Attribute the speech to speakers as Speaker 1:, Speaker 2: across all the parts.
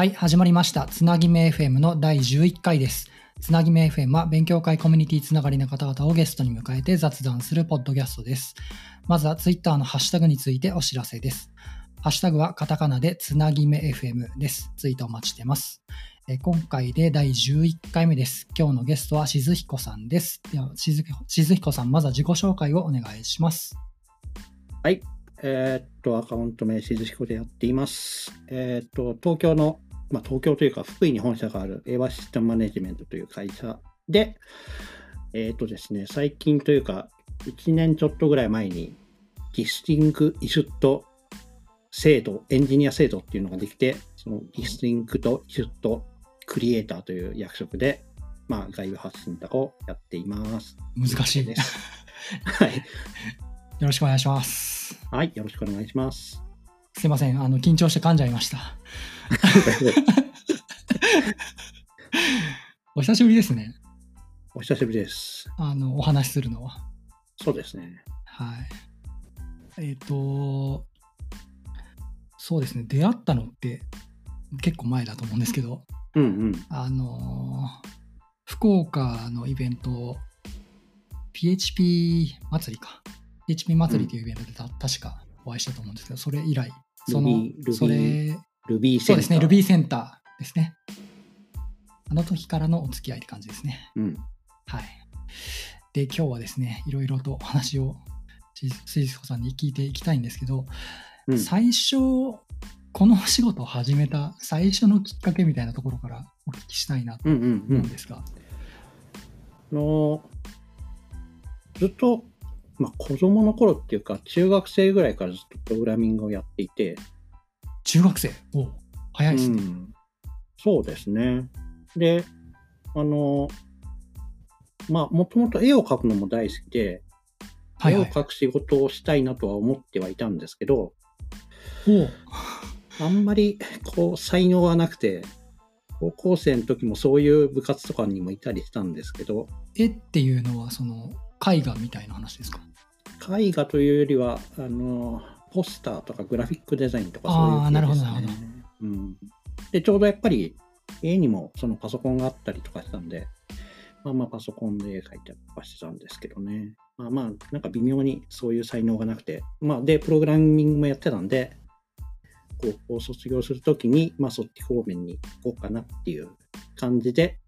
Speaker 1: はい、始まりました。つなぎめ FM の第11回です。つなぎめ FM は勉強会コミュニティつながりの方々をゲストに迎えて雑談するポッドキャストです。まずは Twitter のハッシュタグについてお知らせです。ハッシュタグはカタカナでつなぎめ FM です。ツイートお待ちしてます。え今回で第11回目です。今日のゲストはしずひこさんです。ではしずしずひこさん、まずは自己紹介をお願いします。
Speaker 2: はい。えーっと、アカウント名、しずひこでやっています。えーっと、東京の、まあ、東京というか、福井に本社がある、永和システムマネジメントという会社で、えーっとですね、最近というか、1年ちょっとぐらい前に、 distinguished 制度、エンジニア制度っていうのができて、その distinguished creator という役職で、まあ、外部発信とかをやっています。
Speaker 1: 難しい
Speaker 2: で。す。はい。
Speaker 1: よろしくお願いします。
Speaker 2: はい。よろしくお願いします。
Speaker 1: すいません。あの、緊張して噛んじゃいました。お久しぶりですね。
Speaker 2: お久しぶりです。
Speaker 1: あの、お話しするのは。
Speaker 2: そうですね。
Speaker 1: はい。えっ、と、そうですね。出会ったのって結構前だと思うんですけど、
Speaker 2: うんうん。
Speaker 1: あのー福岡のイベント、PHP 祭りか。PHP 祭りというイベントでた、確かお会いしたと思うんですけど、それ以来、そのそれ、
Speaker 2: Ruby センター。
Speaker 1: そうですね、Ruby センターですね。あの時からのお付き合いって感じですね。
Speaker 2: うん。
Speaker 1: はい。で、今日はですね、いろいろとお話をしすいすこさんに聞いていきたいんですけど、
Speaker 2: うん、
Speaker 1: 最初、このお仕事を始めた最初のきっかけみたいなところからお聞きしたいなと
Speaker 2: うんうんう
Speaker 1: 思うん
Speaker 2: ん。
Speaker 1: ですが。
Speaker 2: あのずっと、まあ、子供の頃っていうか、中学生ぐらいからずっとプログラミングをやっていて、
Speaker 1: 中学生おう早いですね。
Speaker 2: うん、そうですね。で、あの、まあ、もともと絵を描くのも大好きで、
Speaker 1: はいはい。
Speaker 2: 絵を描く仕事をしたいなとは思ってはいたんですけど、あんまりこう才能はなくて、高校生の時もそういう部活とかにもいたりしたんですけど、
Speaker 1: 絵っていうのは、その、絵画みたいな話ですか？
Speaker 2: 絵画というよりは、あの、ポスターとかグラフィックデザインとかそういう系です、ね。
Speaker 1: なるほどなるほど
Speaker 2: うん。で、ちょうどやっぱり家にもそのパソコンがあったりとかしたんで、まあまあパソコンで絵描いたりとかしてたんですけどね。まあまあ、なんか微妙にそういう才能がなくて、まあで、プログラミングもやってたんで、高校を卒業するときに、まあそっち方面に行こうかなっていう感じで、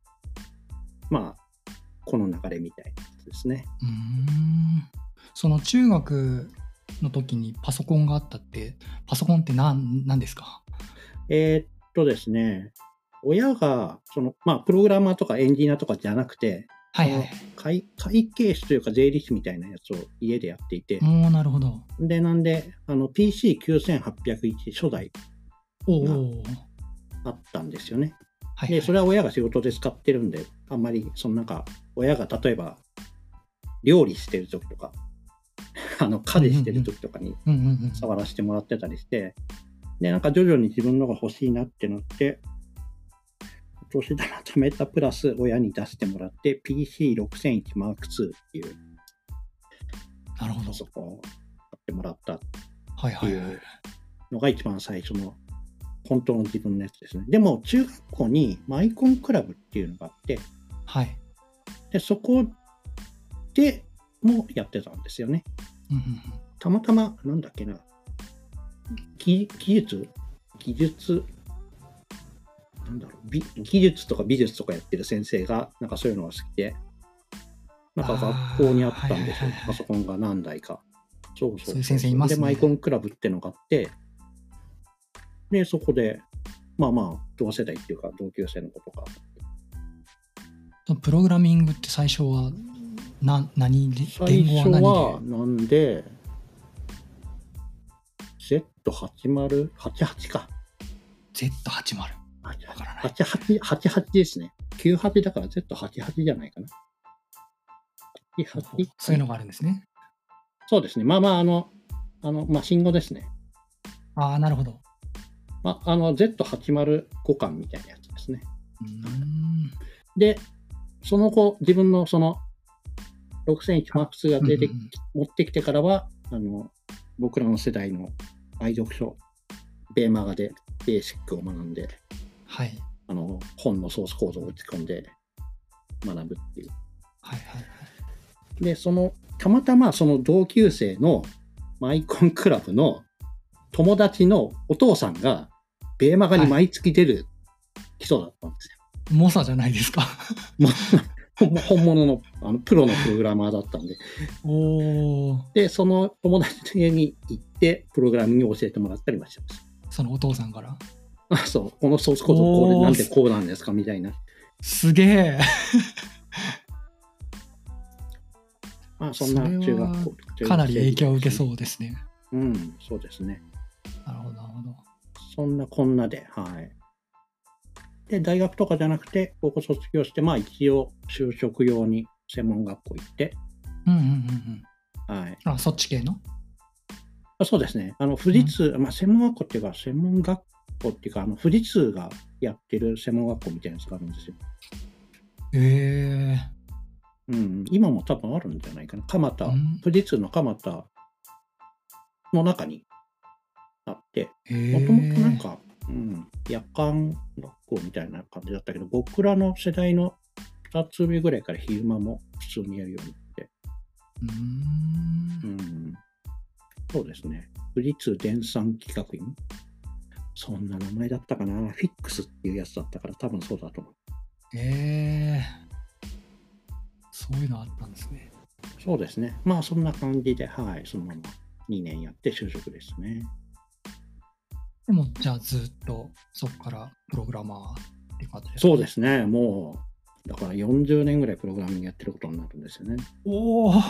Speaker 2: まあ、この流れみたいなやつですね。
Speaker 1: うーん。その中学の時にパソコンがあったって、パソコンって何何ですか？
Speaker 2: えーっとですね、親が、その、まあ、プログラマーとかエンジニアとかじゃなくて、
Speaker 1: はいはい。
Speaker 2: 会会計士というか税理士みたいなやつを家でやっていて、
Speaker 1: おおなるほど。
Speaker 2: で、なんで、あの、PC9801 初代
Speaker 1: おお
Speaker 2: あったんですよね。
Speaker 1: はい、
Speaker 2: で、それは親が仕事で使ってるんで、あんまり、そのなんか、親が例えば、料理してる時とか、あの、家事してる時とかに。触らせてもらってたりして、で、なんか徐々に自分のが欲しいなってなって、お年玉貯めたプラス親に出してもらって PC6001 Mark II っていう
Speaker 1: なるほど
Speaker 2: パ。ソコンを買ってもらったっ
Speaker 1: はいはいはい。
Speaker 2: ていうのが一番最初の本当の自分のやつですね。でも中学校にマイコンクラブっていうのがあって、
Speaker 1: はい。
Speaker 2: でそこでもやってたんですよね。
Speaker 1: うんうん
Speaker 2: たまたま、なんだっけな、技技術？技術？なんだろう。美技術とか美術とかやってる先生が、なんかそういうのが好きで、なんか学校にあったんですよ。
Speaker 1: はいはいはい、
Speaker 2: パソコンが何台か。そうそう
Speaker 1: そう。いう先生いますね。
Speaker 2: で、マイコンクラブってのがあって、で、そこで、まあまあ、同世代っていうか、同級生の子とか、
Speaker 1: うん。プログラミングって最初はな何で
Speaker 2: 最初
Speaker 1: は
Speaker 2: なんで、Z80、88か。
Speaker 1: Z80。わ
Speaker 2: 88
Speaker 1: からない
Speaker 2: 88 88ですね。98だから Z88 じゃないかな。88
Speaker 1: そういうのがあるんですね。
Speaker 2: そうですね。まあまあ、あの、あの、まあ、信号ですね。
Speaker 1: ああ、なるほど。
Speaker 2: まあ、あの、Z805 巻みたいなやつですね。で、その後、自分のその、6001 Max が出て、
Speaker 1: うん
Speaker 2: 持ってきてからは、あの、僕らの世代の愛読書、ベーマガでベーシックを学んで、
Speaker 1: はい。
Speaker 2: あの本のソースコードを打ち込んで学ぶっていう。
Speaker 1: はいはいはい。
Speaker 2: で、その、たまたまその同級生のマイコンクラブの友達のお父さんが、ベーマガに毎月出る人だったんですよ。
Speaker 1: 猛者じゃないですか。
Speaker 2: まあ本本物のあのプロのプログラマーだったんで。で、その友達の家に行って、プログラミングを教えてもらったりもしてます。
Speaker 1: そのお父さんから？
Speaker 2: あ、そう、このソースコードこれなんでこうなんですかみたいな。
Speaker 1: すげえ。
Speaker 2: まあ、そんな中学校。
Speaker 1: かなり影響を受けそうですね。
Speaker 2: うん、そうですね。
Speaker 1: なるほど、なるほど。
Speaker 2: そんなこんなで、はい。で、大学とかじゃなくて、高校卒業して、まあ一応就職用に専門学校行って、
Speaker 1: うんうんうんうん。
Speaker 2: はい。
Speaker 1: あ、そっち系の？
Speaker 2: あそうですね。あの、富士通、まあ専門学校っていうか、専門学校っていうか、あの、富士通がやってる専門学校みたいなやつがあるんですよ。
Speaker 1: え
Speaker 2: うん、今も多分あるんじゃないかな。蒲田、
Speaker 1: うん
Speaker 2: 富士通の蒲田の中にあって、
Speaker 1: ー。
Speaker 2: もともとなんか、うん、夜間学校みたいな感じだったけど、僕らの世代の2つ上ぐらいから昼間も普通にやるようになって、
Speaker 1: うー。
Speaker 2: うんん、そうですね。富士通電産企画院そんな名前だったかな。フィックスっていうやつだったから多分そうだと思う。
Speaker 1: えー。そういうのあったんですね。
Speaker 2: そうですね。まあそんな感じで、はい、そのまま2年やって就職ですね。
Speaker 1: でも、じゃあずっとそこからプログラマーって感じですか？
Speaker 2: そうですね。もう、だから40年ぐらいプログラミングやってることになるんですよね。
Speaker 1: おお、マ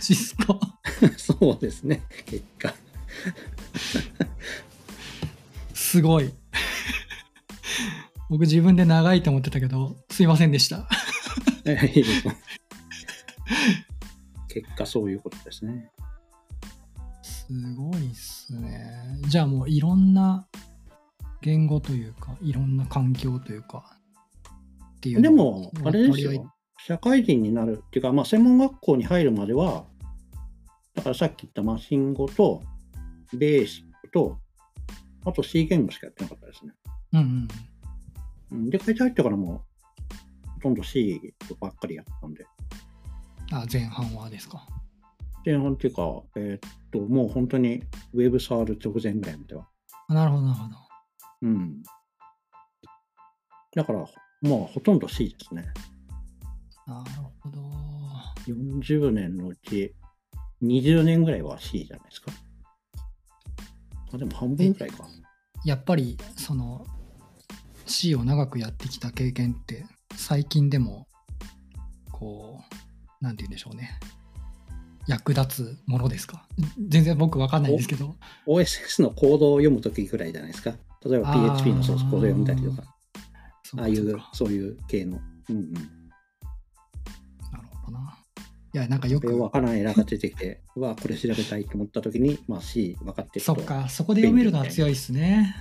Speaker 1: ジっすか？
Speaker 2: そうですね。結果。
Speaker 1: すごい。僕自分で長いと思ってたけど、すいませんでした。
Speaker 2: 結果そういうことですね。
Speaker 1: すごいっすね。じゃあもういろんな言語というか、いろんな環境というか、っていうの
Speaker 2: でも、あれですよ。社会人になるっていうか、まあ、専門学校に入るまでは、だからさっき言ったマシン語と、ベーシックと、あと C 言語しかやってなかったですね。
Speaker 1: うんうん。
Speaker 2: うんで、会社入ってからも、ほとんど C ばっかりやったんで。
Speaker 1: あ、前半はですか。
Speaker 2: 前半っていうか、えーっと、もう本当にウェブ触る直前ぐらいまでは。
Speaker 1: あなるほど、なるほど。
Speaker 2: うん。だから、まあ、ほとんど C ですね。
Speaker 1: なるほど。
Speaker 2: 40年のうち20年ぐらいは C じゃないですか。あ、でも半分ぐらいか。
Speaker 1: やっぱり、その、C を長くやってきた経験って、最近でも、こう、なんて言うんでしょうね。役立つものですか？全然僕わかんないんですけど。
Speaker 2: OSS のコードを読むときぐらいじゃないですか？例えば PHP のソースコード読んだりとか、ああいう
Speaker 1: かそう
Speaker 2: いう系の。うんうん。
Speaker 1: なるほどな。いや、なんかよく
Speaker 2: わからないエラーが出てきて、うわ、これ調べたいと思ったときに、まあ C 分かってると。
Speaker 1: そっか、そこで読めるのは強いですね。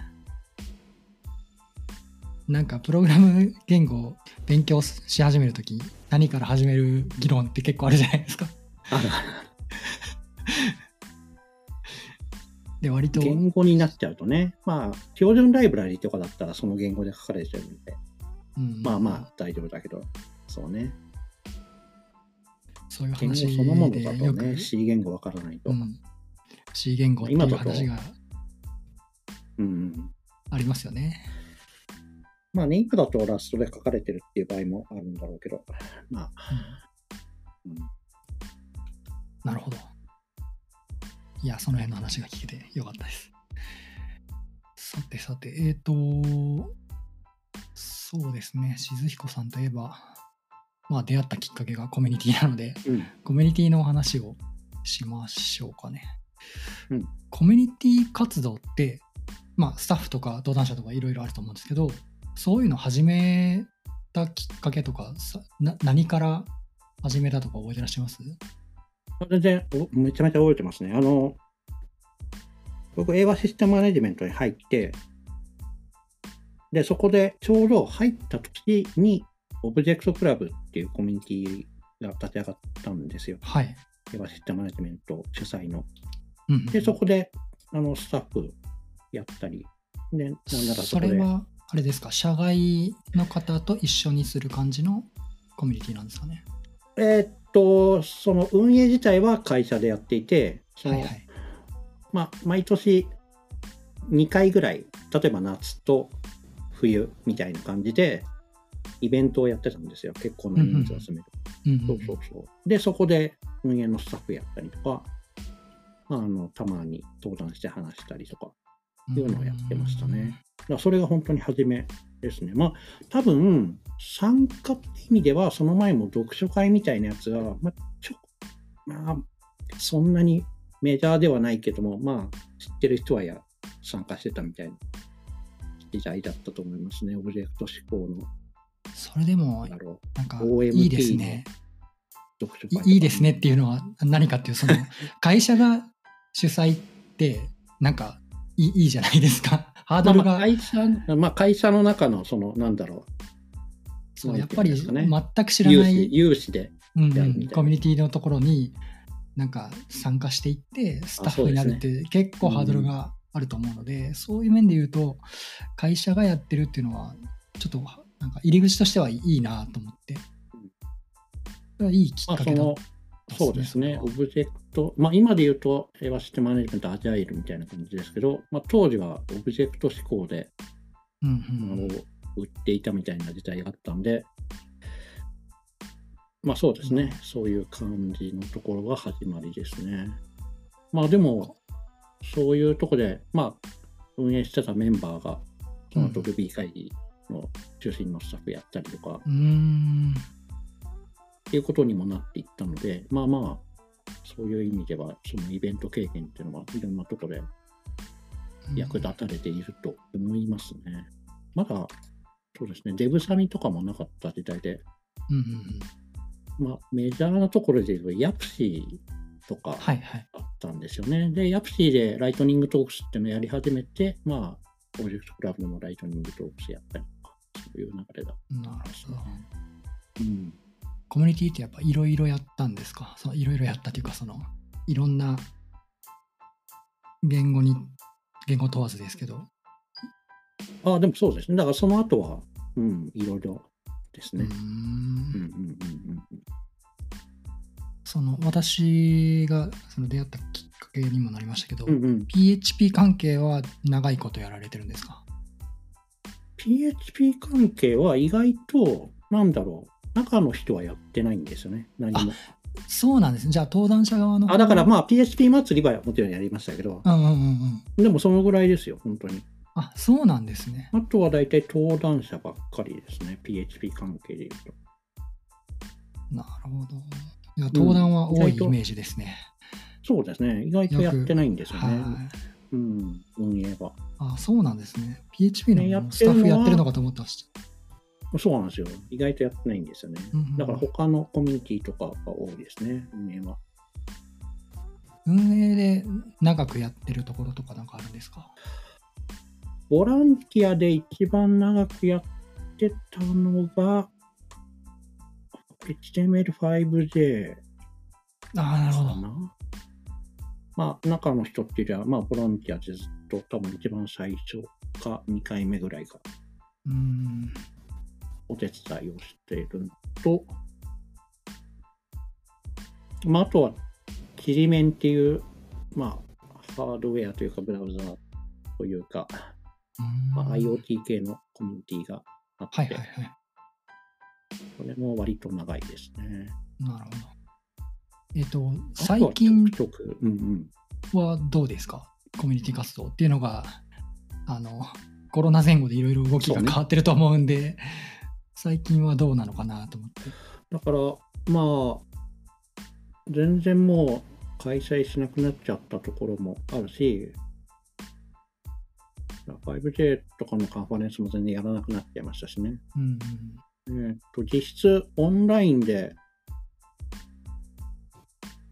Speaker 1: なんか、プログラム言語を勉強し始めるとき、何から始める議論って結構あるじゃないですか。
Speaker 2: あるある
Speaker 1: で、割と、
Speaker 2: 言語になっちゃうとね、まあ、標準ライブラリとかだったらその言語で書かれちゃうんで、
Speaker 1: うん。
Speaker 2: まあまあ大丈夫だけど、そうね。
Speaker 1: そういう
Speaker 2: 言語
Speaker 1: 話
Speaker 2: そのものだとね、C 言語わからないと。
Speaker 1: う
Speaker 2: うん。
Speaker 1: ん、C 言語っていう話が。
Speaker 2: うん。
Speaker 1: ありますよね。
Speaker 2: まあ、ね、今だとラストで書かれてるっていう場合もあるんだろうけど、まあ、
Speaker 1: うん。
Speaker 2: うん。
Speaker 1: なるほど。いや、その辺の話が聞けてよかったです。さてさて、えっ、と、そうですね、静彦さんといえば、まあ出会ったきっかけがコミュニティなので、
Speaker 2: うん。
Speaker 1: コミュニティのお話をしましょうかね。
Speaker 2: うん
Speaker 1: コミュニティ活動って、まあスタッフとか登壇者とかいろいろあると思うんですけど、そういうの始めたきっかけとか、さな何から始めたとか覚えてらっしゃいます？
Speaker 2: 全然おめちゃめちゃ覚えてますね。あの、僕、映画システムマネジメントに入って、で、そこでちょうど入った時に、オブジェクトクラブっていうコミュニティが立ち上がったんですよ。
Speaker 1: はい。
Speaker 2: 映画システムマネジメント主催の。
Speaker 1: うん
Speaker 2: で、そこで、あの、スタッフやったり、で、なんならそこで、
Speaker 1: それはあれですか、社外の方と一緒にする感じのコミュニティなんですかね？
Speaker 2: えーっと、その運営自体は会社でやっていて、
Speaker 1: はいはい。
Speaker 2: まあ、毎年2回ぐらい、例えば夏と冬みたいな感じで、イベントをやってたんですよ。結構な人数を集める。
Speaker 1: うんうん
Speaker 2: そうそうそう。で、そこで運営のスタッフやったりとか、まあ、あのたまに登壇して話したりとか、いうのをやってましたね。だからそれが本当に初めですね。まあ、多分、参加って意味では、その前も読書会みたいなやつが、まあ、ちょ、まあ、そんなにメジャーではないけども、まあ、知ってる人はや参加してたみたいな時代だったと思いますね。オブジェクト思考の、
Speaker 1: それでもなんかいいですね。
Speaker 2: う、読書会
Speaker 1: いいですねっていうのは何かっていうその会社が主催ってなんかいいいいじゃないですか。ハードルが、
Speaker 2: まあまあ会社、まあ、会社の中の、その、なんだろ
Speaker 1: そう
Speaker 2: なんてい
Speaker 1: やっぱり全く知らない、
Speaker 2: 有志で、
Speaker 1: うんコミュニティのところになんか参加していってスタッフになるって結構ハードルがあると思うので、そういう面で言うと会社がやってるっていうのはちょっとなんか入り口としてはいいなと思って、それはいいきっ
Speaker 2: まあ、
Speaker 1: かけだ
Speaker 2: そうですね、オブジェクト、まあ、今で言うと、エヴァシステムマネジメント、アジャイルみたいな感じですけど、まあ、当時はオブジェクト思考で、
Speaker 1: うんうん。
Speaker 2: 売っていたみたいな時代があったんで、まあそうですね、そういう感じのところが始まりですね。まあでも、そういうとこで、まあ、運営してたメンバーが、その後
Speaker 1: うん。
Speaker 2: Ruby 会議の中心のスタッフやったりとか、
Speaker 1: うーん
Speaker 2: っていうことにもなっていったので、まあまあ、そういう意味では、そのイベント経験っていうのは、いろんなところで役立たれていると思いますね。まだ、そうですね、デブサミとかもなかった時代で、
Speaker 1: うんうんうん
Speaker 2: まあ、メジャーなところで言うと、 YAPC とか
Speaker 1: はいはい
Speaker 2: あったんですよね。で、 YAPC でライトニングトークスっていうのをやり始めて、まあ、プロジェクトクラブでもライトニングトークスやったりとか、そういう流れだった
Speaker 1: なるほど
Speaker 2: うん。
Speaker 1: コミュニティってやっぱいろいろやったんですか？いろいろやったというかそのいろんな言語に言語問わずですけど、
Speaker 2: ああ、でもそうですね。だからその後は、うん、いろいろですね。
Speaker 1: うーん
Speaker 2: うんうんうんうん
Speaker 1: その私がその出会ったきっかけにもなりましたけど、
Speaker 2: うん。うんうん、
Speaker 1: PHP 関係は長いことやられてるんですか
Speaker 2: ？PHP 関係は意外と、なんだろう、中の人はやってないんですよね、何も。
Speaker 1: そうなんですね。じゃあ登壇者側の
Speaker 2: あだからまあ PHP 祭りはもちろんやりましたけど、
Speaker 1: うんうんうんうん。
Speaker 2: でもそのぐらいですよ、本当に。
Speaker 1: あそうなんですね。
Speaker 2: あとは大体登壇者ばっかりですね、PHP 関係で言うと。
Speaker 1: なるほど。いや登壇は多いイメージですね、
Speaker 2: そうですね、意外とやってないんですよね、
Speaker 1: はい。
Speaker 2: うん、運営は。
Speaker 1: あそうなんですね。PHP のスタッフやってるのかと思ってました、
Speaker 2: そうなんですよ、意外とやってないんですよね。
Speaker 1: うんうん。
Speaker 2: だから他のコミュニティとかが多いですね、運営は。
Speaker 1: 運営で長くやってるところとかなんかあるんですか？
Speaker 2: ボランティアで一番長くやってたのが、HTML5J
Speaker 1: ああなるほど。
Speaker 2: まあ、中の人っていうよりは、まあ、ボランティアでずっと多分一番最初か2回目ぐらいが
Speaker 1: うーん
Speaker 2: お手伝いをしているのと、まあ、あとは、キリメンっていう、まあ、ハードウェアというか、ブラウザーというか、
Speaker 1: うーん。
Speaker 2: まあ、
Speaker 1: はい
Speaker 2: IoT 系のコミュニティがあって、
Speaker 1: はいはい
Speaker 2: これも割と長いですね。
Speaker 1: なるほど。えっ、と
Speaker 2: あとは
Speaker 1: 最近。はどうですか？コミュニティ活動っていうのがあのコロナ前後でいろいろ動きが変わってると思うんで、最近はどうなのかなと思って。
Speaker 2: だから、まあ、全然もう開催しなくなっちゃったところもあるし、5J とかのカンファレンスも全然やらなくなっちゃいましたしね。
Speaker 1: うん
Speaker 2: えーっと、実質オンラインで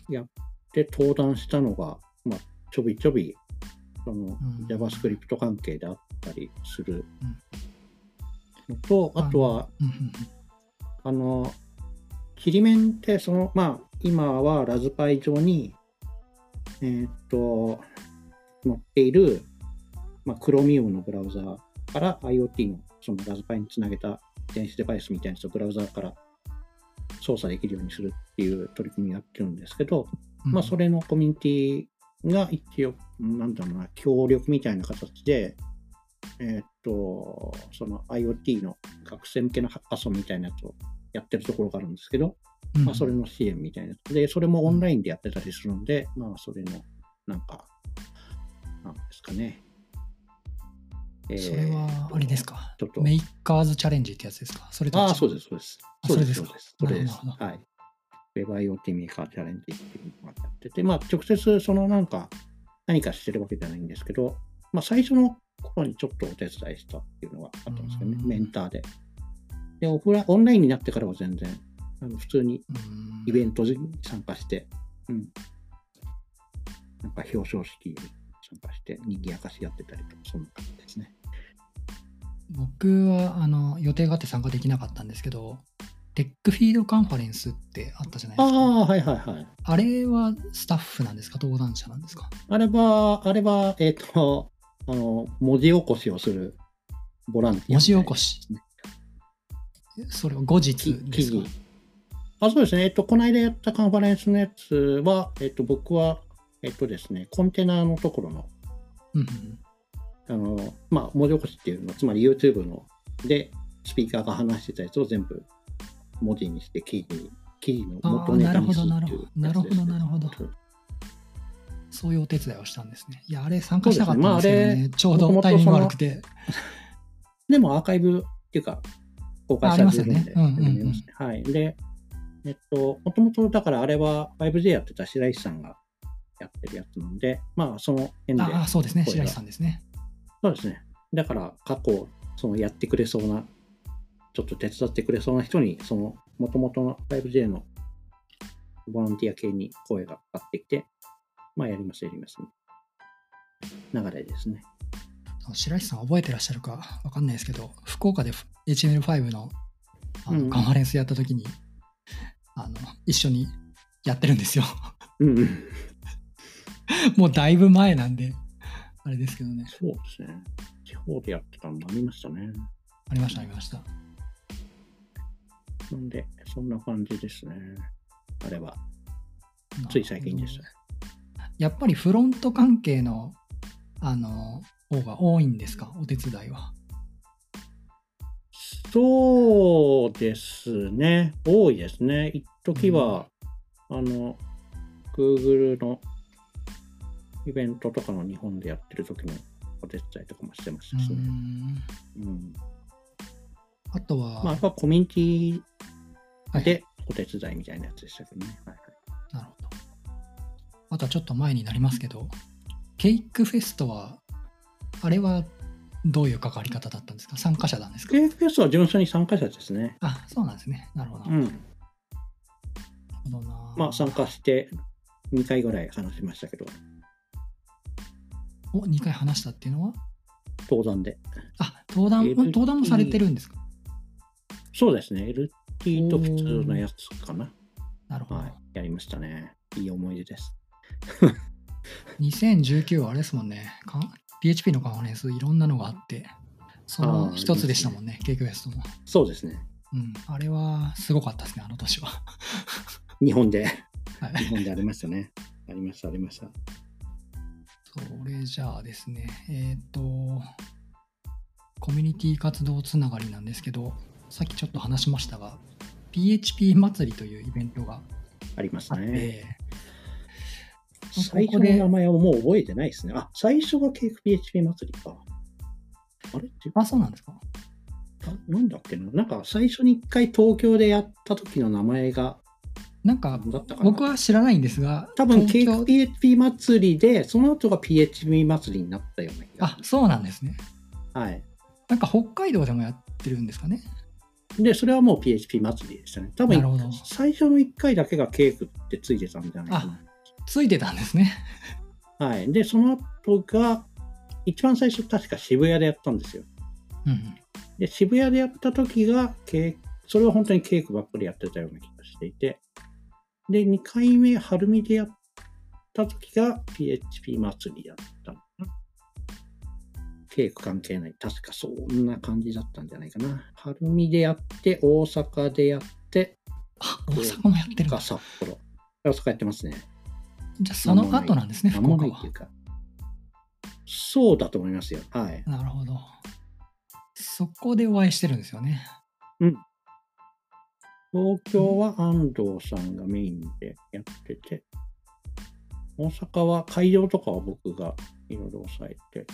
Speaker 2: やって登壇したのが、まあ、ちょびちょび、その
Speaker 1: うん。
Speaker 2: JavaScript 関係であったりするのと、あとは、
Speaker 1: うんうん
Speaker 2: あの、切り面って、その、まあ、今はラズパイ上に、えーっと、載っている、まあ、Chromium のブラウザーから IoT のそのラズパイにつなげた電子デバイスみたいなやつをブラウザーから操作できるようにするっていう取り組みをやってるんですけど、まあ、それのコミュニティが一応、なんだろうな、協力みたいな形で、えーっと、その IoT の学生向けのハッカソンみたいなやつをやってるところがあるんですけど、
Speaker 1: うん
Speaker 2: まあ、それの支援みたいなで、それもオンラインでやってたりするので、まあ、それの、なんか、なんですかね。えー
Speaker 1: それは、あれですか？
Speaker 2: ちょっと
Speaker 1: メーカーズチャレンジってやつですか？それと
Speaker 2: ああ、そうですす、そうです。
Speaker 1: あ
Speaker 2: そうです、
Speaker 1: それで
Speaker 2: そうですす。それです。はい。Web IoT メーカーチャレンジっていうのをやってて、まあ、直接、そのなんか、何かしてるわけじゃないんですけど、まあ、最初の頃にちょっとお手伝いしたっていうのがあったんですけどね
Speaker 1: う、ん
Speaker 2: メンターで。で、オフラオンラインになってからは全然、あの普通にイベントに参加して、うん。なんか表彰式に参加して、賑やかしやってたりとか、そんな感じですね。
Speaker 1: 僕はあの予定があって参加できなかったんですけど、テックフィードカンファレンスってあったじゃないですか。
Speaker 2: ああ、はいはいはい。
Speaker 1: あれはスタッフなんですか？登壇者なんですか？
Speaker 2: あれは、あれは、えっ、と、あの、文字起こしをするボランティア。
Speaker 1: 文字起こし？それは後日
Speaker 2: き
Speaker 1: ですか？
Speaker 2: 記事。あ、そうですね。えっと、この間やったカンファレンスのやつは、えっと、僕は、えっとですね、コンテナのところの、あの、まあ、文字起こしっていうのは、つまり YouTube ので、スピーカーが話してたやつを全部文字にして記事に、記事の元ネタにするっていう
Speaker 1: なるほどなるほどなるほどなるほどそういうお手伝いをしたんですね。いや、あれ参加したかったんです
Speaker 2: ね
Speaker 1: ね、ちょうどタイミング悪くて。
Speaker 2: でもアーカイブっていうか、公開されてるんで、はい。で、えっと、もともとだからあれは 5J やってた白石さんがやってるやつなんで、まあその辺で、
Speaker 1: ああ、そうですね、白石さんですね。
Speaker 2: そうですね。だから過去、そのやってくれそうな、ちょっと手伝ってくれそうな人に、そのもともとの 5J のボランティア系に声がかかってきて、まあやります、やります、ね。流れですね。
Speaker 1: 白石さん覚えてらっしゃるかわかんないですけど、福岡で HTML5 のあの、
Speaker 2: うん
Speaker 1: カンファレンスやった時にあの一緒にやってるんですよ。
Speaker 2: うんうん。
Speaker 1: もうだいぶ前なんで、あれですけどね。
Speaker 2: そうですね。地方でやってたのもありましたね。
Speaker 1: ありました、ありました。
Speaker 2: なんで、そんな感じですね。あれは。つい最近でした。
Speaker 1: やっぱりフロント関係のあの方が多いんですか、お手伝いは。
Speaker 2: そうですね。多いですね。一時は、あの、Google のイベントとかの日本でやってる時のお手伝いとかもしてまし
Speaker 1: う
Speaker 2: たしね。
Speaker 1: ん
Speaker 2: うん。
Speaker 1: あとは、
Speaker 2: まあ、やっぱコミュニテ
Speaker 1: はい
Speaker 2: ィでお手伝いみたいなやつでしたけどね。はいはい
Speaker 1: なるほど。あとはちょっと前になりますけど、ケイクフェストは、あれはどういう関わり方だったんですか？参加者なんですか
Speaker 2: ？KFS は純粋に参加者ですね。
Speaker 1: あ、そうなんですね。なるほど。なる
Speaker 2: うん。
Speaker 1: ほどな。
Speaker 2: まあ、参加して2回ぐらい話しましたけど、
Speaker 1: お、2回話したっていうのは？
Speaker 2: 登山で。
Speaker 1: あ、登壇、
Speaker 2: LT
Speaker 1: 登壇もされてるんですか？
Speaker 2: そうですね。LT と普通のやつかな。
Speaker 1: なるほど。
Speaker 2: はい。やりましたね。いい思い出です。
Speaker 1: 2019はあれですもんね。PHP のカンファレンスいろんなのがあって、その一つでしたもんね、ケイクフェストも。
Speaker 2: そうですね。
Speaker 1: うん。あれはすごかったですね、あの年は。
Speaker 2: 日本で、
Speaker 1: はい
Speaker 2: 日本でありましたね。ありました、ありました。
Speaker 1: それじゃあですね、えっ、と、コミュニティ活動つながりなんですけど、さっきちょっと話しましたが、PHP 祭りというイベントが
Speaker 2: ありましたね。
Speaker 1: こ
Speaker 2: 最初の名前をもう覚えてないですね。あ、最初がケーク PHP 祭りか。あれ？って
Speaker 1: あ、そうなんですか？
Speaker 2: あなんだっけな？なんか最初に一回東京でやった時の名前が
Speaker 1: なんか
Speaker 2: 何だったかな？
Speaker 1: 僕は知らないんですが、
Speaker 2: 多分ク PHP 祭りで、その後が PHP 祭りになったような気が
Speaker 1: あ、そうなんですね。
Speaker 2: はい。
Speaker 1: なんか北海道でもやってるんですかね？
Speaker 2: で、それはもう PHP 祭りでしたね。多分。最初の1回だけがケークってついてたんじゃないか
Speaker 1: ついてたんですね。
Speaker 2: な。はい。で、その後が、一番最初確か渋谷でやったんですよ。
Speaker 1: うんうん。
Speaker 2: で、渋谷でやった時がそれは本当にケークばっかりやってたような気がしていて、で、2回目、晴海でやった時が PHP 祭りやったのかな。ケーク関係ない。確かそんな感じだったんじゃないかな。晴海でやって、大阪でやって、
Speaker 1: あ、大阪もやってるんだ
Speaker 2: が。札幌。大阪やってますね。
Speaker 1: じゃあその後なんですね、福岡は。
Speaker 2: そうだと思いますよ。はい。
Speaker 1: なるほど。そこでお会いしてるんですよね。
Speaker 2: 東京は安藤さんがメインでやってて、大阪は会場とかは僕がいろいろ抑えて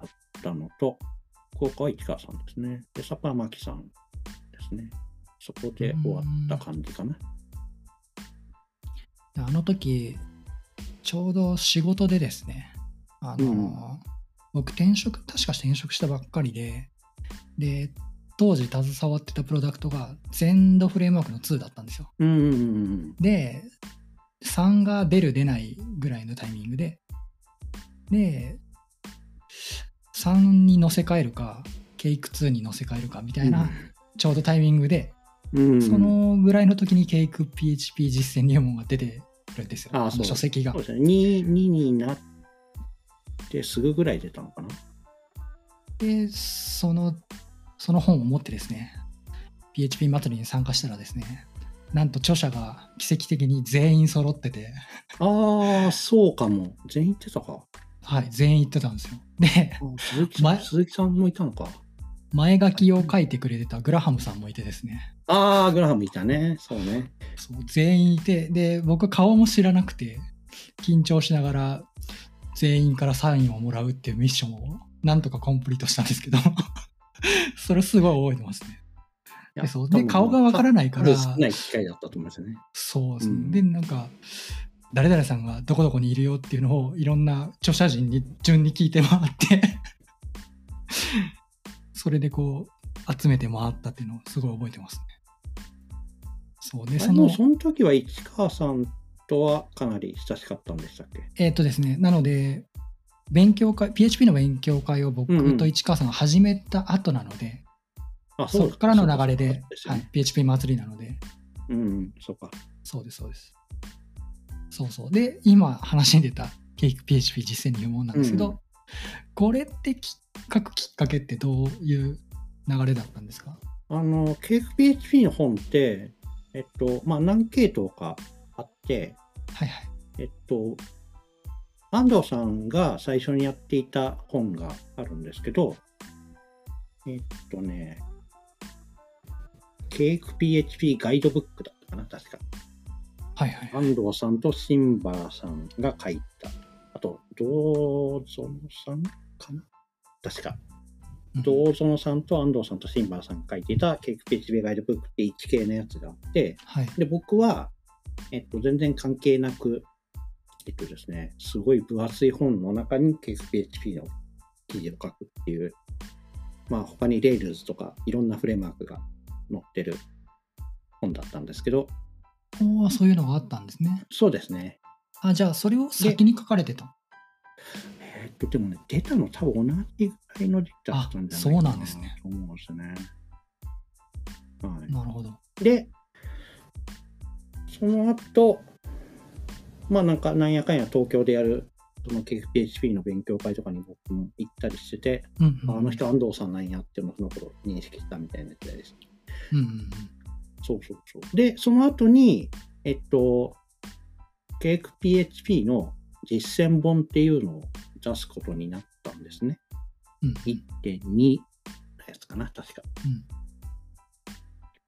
Speaker 2: あったのと、福岡は市川さんですね。で、札幌は牧さんですね。そこで終わった感じかな。
Speaker 1: あの時、ちょうど仕事でですね、あの、
Speaker 2: うん
Speaker 1: 僕転職、確か転職したばっかりで、で、当時携わってたプロダクトが全土フレームワークの2だったんですよ。
Speaker 2: うんうんうん
Speaker 1: で、3が出る出ないぐらいのタイミングで、で、3に乗せ替えるか、ケイク2に乗せ替えるかみたいな、ちょうどタイミングで、そのぐらいの時にケイク PHP 実践入門が出てるんですよ。
Speaker 2: あそう
Speaker 1: の書籍が
Speaker 2: そう。ですね。2、2になってすぐぐらい出たのかな？
Speaker 1: で、その、その本を持ってですね、PHP 祭りに参加したらですね、なんと著者が奇跡的に全員揃ってて、
Speaker 2: ああ、そうかも。全員行ってたか。
Speaker 1: はい、全員言ってたんですよ。で、
Speaker 2: 鈴木さんもいたのか。
Speaker 1: 前書きを書いてくれてたグラハムさんもいてですね、
Speaker 2: ああ、グラハムいたね。そうね。
Speaker 1: そう全員いて、で、僕顔も知らなくて、緊張しながら全員からサインをもらうっていうミッションをなんとかコンプリートしたんですけど、それすごい覚えてますね。
Speaker 2: いや
Speaker 1: そうで顔がわからないから
Speaker 2: 数少ない機会だったと思いますよね。
Speaker 1: そうですね。
Speaker 2: うん
Speaker 1: で、なんか、誰々さんがどこどこにいるよっていうのをいろんな著者陣に順に聞いて回って、それでこう、集めて回ったっていうのをすごい覚えてますね。そうで、
Speaker 2: あ
Speaker 1: その、
Speaker 2: その時は市川さんとはかなり親しかったんでしたっけ？
Speaker 1: えっ、とですね、なので、勉強会、PHP の勉強会を
Speaker 2: うんう
Speaker 1: 僕
Speaker 2: ん
Speaker 1: と市川さんが始めた後なので、
Speaker 2: あ
Speaker 1: そこからの流れで、はい PHP 祭りなので、
Speaker 2: うんうん、そうか。
Speaker 1: そうです、そうです。そうそう。で、今話に出た PHP 実践入門なんですけど、
Speaker 2: うん
Speaker 1: これってき書くきっかけってどういう流れだったんですか？
Speaker 2: あの、ケーク PHP の本って、えっと、まあ何系統かあって、
Speaker 1: はいはい。
Speaker 2: えっと、安藤さんが最初にやっていた本があるんですけど、えっとね、ケーク PHP ガイドブックだったかな、確か。
Speaker 1: はいはい。
Speaker 2: 安藤さんとシンバラさんが書いた。あと、道園さんかな？確か。
Speaker 1: うん
Speaker 2: 道園さんと安藤さんとシンバラさんが書いていたケーク PHP ガイドブックって1系のやつがあって、
Speaker 1: はい。
Speaker 2: で、僕は、えっと、全然関係なく、えっとですね、すごい分厚い本の中に KPHP の記事を書くっていう、まあ、他に Rails とかいろんなフレームワークが載ってる本だったんですけど、
Speaker 1: おーそういうのがあったんですね。
Speaker 2: そうですね。
Speaker 1: あ、じゃあそれを先に書かれてた？
Speaker 2: えっと、でもね、出たの多分同じぐらいの時期だったんじゃないかな
Speaker 1: あそうなんですね。
Speaker 2: と思うんですね。は
Speaker 1: なるほど。
Speaker 2: い。で、その後、まあなんか、なんやかんや東京でやる、その KPHP の勉強会とかに僕も行ったりしてて、
Speaker 1: うんうん、
Speaker 2: ああの人安藤さんなんやっていうのをその頃認識したみたいな時代です。
Speaker 1: うんうんうん。
Speaker 2: そうそうそう。で、その後に、えっと、ケーク PHP の実践本っていうのを出すことになったんですね。
Speaker 1: うん
Speaker 2: 1.2のやつかな、確か。
Speaker 1: うん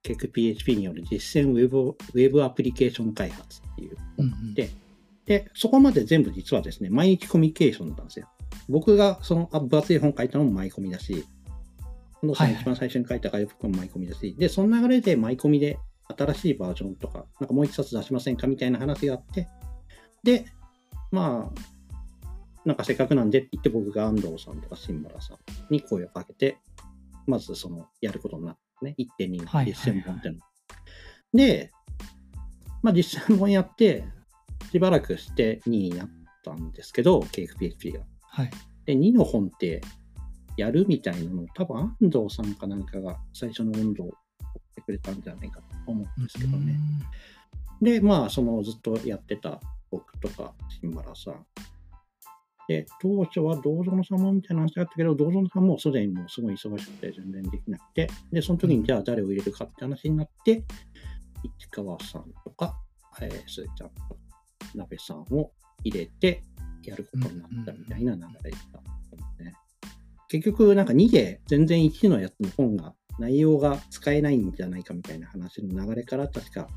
Speaker 2: ケーク PHP による実践ウェブウェブアプリケーション開発っていう
Speaker 1: うんうん
Speaker 2: でで、そこまで全部実はですね、毎日コミュニケーションだったんですよ。僕がそのあ分厚い本書いたのも舞い込みだし、近藤さ一番最初に書いたガイドブックも舞い込みだし、で、その流れで舞い込みで新しいバージョンとか、なんかもう一冊出しませんかみたいな話があって、で、まあ、なんかせっかくなんでって言って僕が安藤さんとか新村さんに声をかけて、まずそのやることになってね、1.2の
Speaker 1: はい
Speaker 2: 実践本っていうの。で、まあ実践本やって、しばらくして2になったんですけど、KFPHP が。
Speaker 1: はい。
Speaker 2: で、2の本ってやるみたいなのを多分安藤さんかなんかが最初の温度を取ってくれたんじゃないかと思うんですけどね。で、まあ、そのずっとやってた僕とか、新原さんで、当初は銅園さんもみたいな話があったけど、銅園さんもすでにもうすごい忙しくて全然できなくて、で、その時にじゃあ誰を入れるかって話になって、市川さんとか、えー、すーちゃんと鍋さんを入れてやることになったみたいな流れでした、ね。結局、なんか2で全然1のやつの本が内容が使えないんじゃないかみたいな話の流れから確か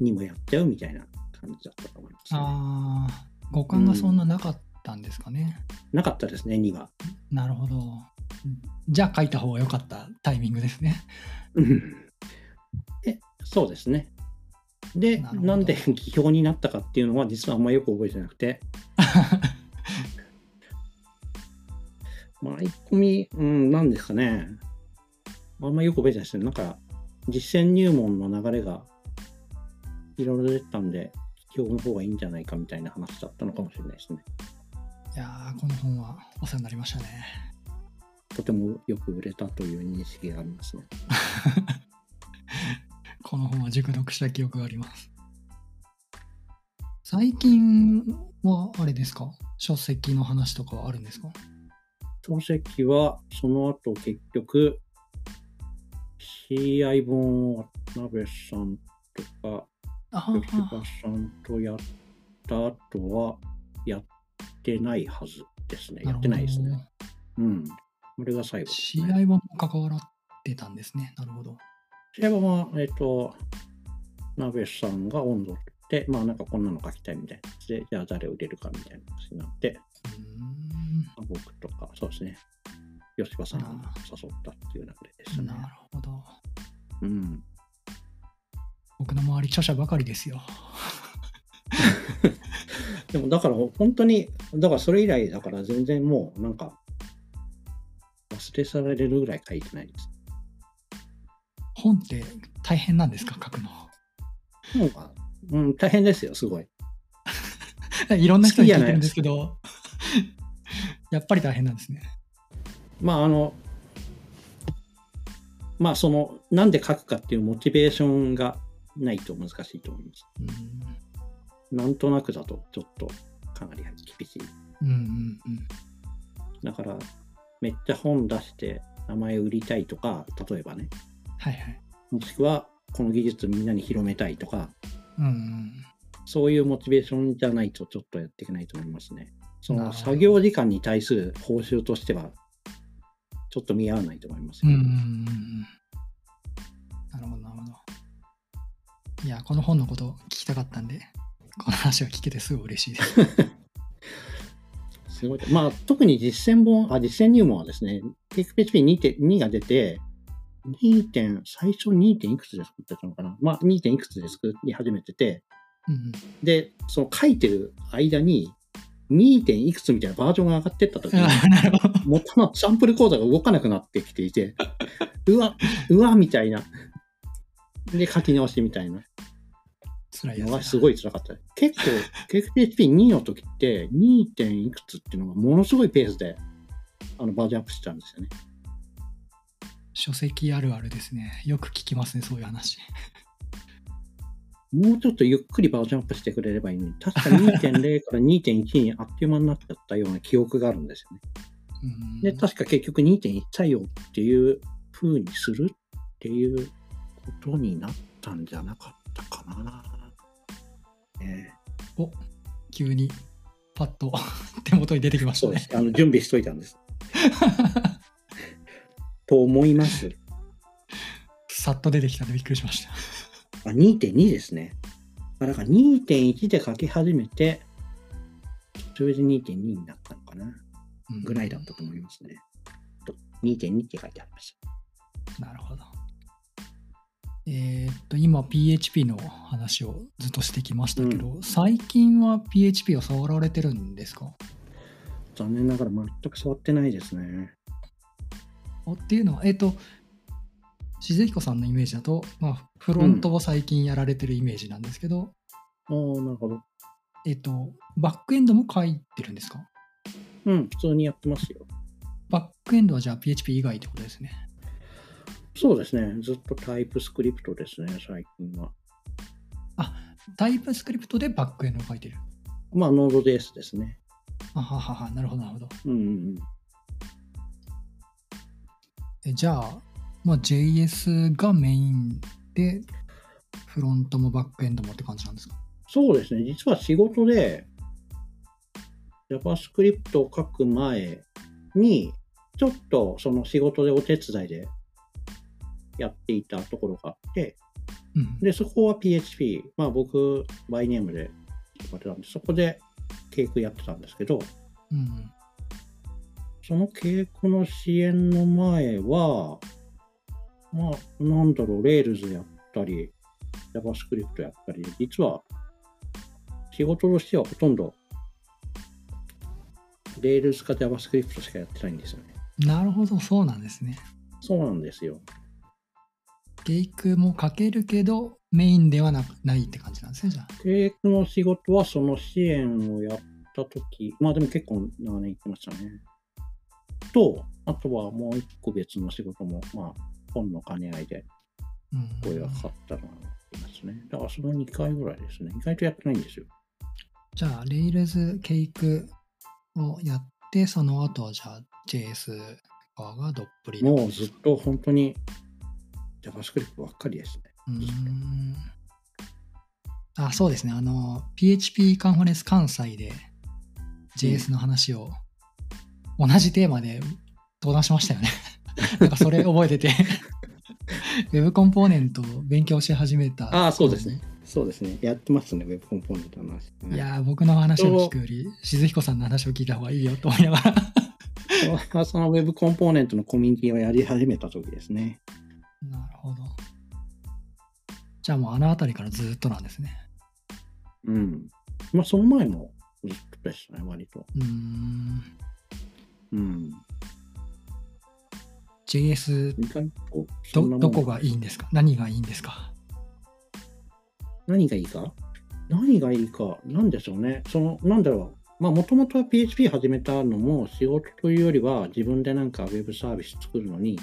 Speaker 2: 2もやっちゃうみたいな感じだったと思います、ね。
Speaker 1: ああ、五感がそんななかったんですかね。
Speaker 2: なかったですね、2は。
Speaker 1: なるほど。じゃあ書いた方が良かったタイミングですね。
Speaker 2: うんえそうですね。で、
Speaker 1: な
Speaker 2: んで 批評になったかっていうのは実はあんまよく覚えてなくて、舞い込み、うん、なんですかね。あんまよく覚えてないですね。なんか、実践入門の流れがいろいろ出てたんで、批評の方がいいんじゃないかみたいな話だったのかもしれないですね。
Speaker 1: いやーこの本はお世話になりましたね。
Speaker 2: とてもよく売れたという認識がありますね。
Speaker 1: この本は熟読した記憶があります。最近はあれですか？書籍の話とかはあるんですか？
Speaker 2: 書籍は、その後結局、CI 本を渡辺さんとか、
Speaker 1: あ
Speaker 2: 吉川さんとやった後は、やってないはずですね。やってないですね。。うん。これが最後ね。
Speaker 1: 合も関わってたんですね。なるほど。
Speaker 2: CI 本は、えっ、と、鍋さんが温度を取って、まあなんかこんなの書きたいみたいなやつで、じゃあ誰を入れるかみたいな話になって、
Speaker 1: うーん
Speaker 2: 僕とか、そうですね。吉川さんを誘ったっていう流れでしたね。
Speaker 1: なるほど。
Speaker 2: うん。
Speaker 1: 僕の周り著者ばかりですよ。
Speaker 2: でもだから本当に、だからそれ以来だから全然もうなんか忘れ去られるぐらい書いてないです。
Speaker 1: 本って大変なんですか？書くの。
Speaker 2: 本が、うん、大変ですよ、すごい。
Speaker 1: いろんな人に聞いてるんですけど、やっぱり大変なんですね。
Speaker 2: まああの、まあその、なんで書くかっていうモチベーションがないと難しいと思います。
Speaker 1: うん
Speaker 2: なんとなくだとちょっとかなり厳しい。
Speaker 1: うんうんうん。
Speaker 2: だから、めっちゃ本出して名前売りたいとか、例えばね、
Speaker 1: はいはい。
Speaker 2: もしくはこの技術みんなに広めたいとか、
Speaker 1: うんうん。
Speaker 2: そういうモチベーションじゃないとちょっとやっていけないと思いますね。その作業時間に対する報酬としては、ちょっと見合わないと思いますよ。
Speaker 1: うん。なるほどなるほど。いや、この本のこと聞きたかったんで、この話を聞けてすごい嬉しいです。
Speaker 2: すごい。まあ、特に実践本、あ、実践入門はですね、PHP2.2 が出て、2. 点、最初 2. 点いくつで作ってたのかなまあ、2. 点いくつで作り始めてて、
Speaker 1: うんうん、
Speaker 2: で、その書いてる間に、2. 点いくつみたいなバージョンが上がってった時に。元のサンプルコードが動かなくなってきていて、うわ、うわ、みたいな。で、書き直しみたいな
Speaker 1: 辛い
Speaker 2: のがすごい辛かった。結構、PHP2 の時って、2. 点いくつっていうのがものすごいペースで、あの、バージョンアップしてたんですよね。
Speaker 1: 書籍あるあるですね。よく聞きますね、そういう話。
Speaker 2: もうちょっとゆっくりバージョンアップしてくれればいいのに、確か2.0から2.1にあっという間になっちゃったような記憶があるんですよね。
Speaker 1: うん
Speaker 2: で、確か結局2.1採用っていう風にするっていうことになったんじゃなかったかな。ね
Speaker 1: お急にパッと 手元に出てきましたね。
Speaker 2: そうです。あの準備しといたんです。と思います。
Speaker 1: さっと出てきたんでびっくりしました。
Speaker 2: あ、2.2ですね。あだから2.1で書き始めて、それで2.2になったのかな。
Speaker 1: うん
Speaker 2: ぐらいだったと思いますね。と2.2って書いてありまし
Speaker 1: なるほど。えーっと、今 PHP の話をずっとしてきましたけど、最近は PHP を触られてるんですか？
Speaker 2: た。残念ながら全く触ってないですね。
Speaker 1: あっていうのは、えーっと、静彦さんのイメージだと、まあ、フロントを最近やられてるイメージなんですけど、
Speaker 2: ああ、なるほど。
Speaker 1: えーっと、バックエンドも書いてるんですか？
Speaker 2: うん、普通にやってますよ。
Speaker 1: バックエンドはじゃあ PHP 以外ってことですね。
Speaker 2: そうですね。ずっとタイプスクリプトですね、最近は。
Speaker 1: タイプスクリプトでバックエンドを書いてる。
Speaker 2: まあ、ノード JS ですね。
Speaker 1: あははは、なるほど、なるほど。
Speaker 2: うんうんうん。
Speaker 1: えじゃあ、まあ、JS がメインで、フロントもバックエンドもって感じなんですか？
Speaker 2: そうですね。実は仕事で JavaScript を書く前に、ちょっとその仕事でお手伝いでやっていたところがあって、
Speaker 1: うん。
Speaker 2: で、そこは PHP、まあ僕、バイネームでやってたんで、そこでケークやってたんですけど、
Speaker 1: うん。
Speaker 2: そのケークの支援の前は、まあ、なんだろう、Rails やったり、JavaScript やったり、実は仕事としてはほとんど Rails か JavaScript しかやってないんですよね。
Speaker 1: なるほど、そうなんですね。
Speaker 2: そうなんですよ。
Speaker 1: ケイクも書けるけど、メインではなないって感じなんですね、じゃあ。
Speaker 2: ケークの仕事はその支援をやったとき、まあでも結構長年行ってましたね。と、あとはもう一個別の仕事も、まあ、本の兼ね合いで
Speaker 1: うん。
Speaker 2: 声がかかったのがありますね。だからその2回ぐらいですね。意外とやってないんですよ。
Speaker 1: じゃあ、Rails、ケイクをやって、その後はじゃあ JS 側がどっぷりな
Speaker 2: もうずっと本当に JavaScript ばっかりですね。
Speaker 1: うーんあ、そうですね。あの、PHP カンファレンス関西で JS の話を同じテーマで登壇しましたよね。なんかそれ覚えてて、Web コンポーネントを勉強し始めた。
Speaker 2: ああ、そうですね。。そうですね。やってますね、Web コンポーネントの話。
Speaker 1: いやー、僕の話を聞くより、静彦さんの話を聞いた方がいいよと思いながら。
Speaker 2: その Web コンポーネントのコミュニティをやり始めた時ですね。
Speaker 1: なるほど。じゃあもうあの辺りからずっとなんですね。
Speaker 2: うん。まあ、その前もずっとでしたね、割と。
Speaker 1: うーん。
Speaker 2: うん。
Speaker 1: JS どどこがいいんですか？何がいいんですか？
Speaker 2: 何がいいか？何がいいか、なんでしょうね。その、なんだろう。まあ、もともとは PHP 始めたのも仕事というよりは、自分でなんか Web サービス作るのに、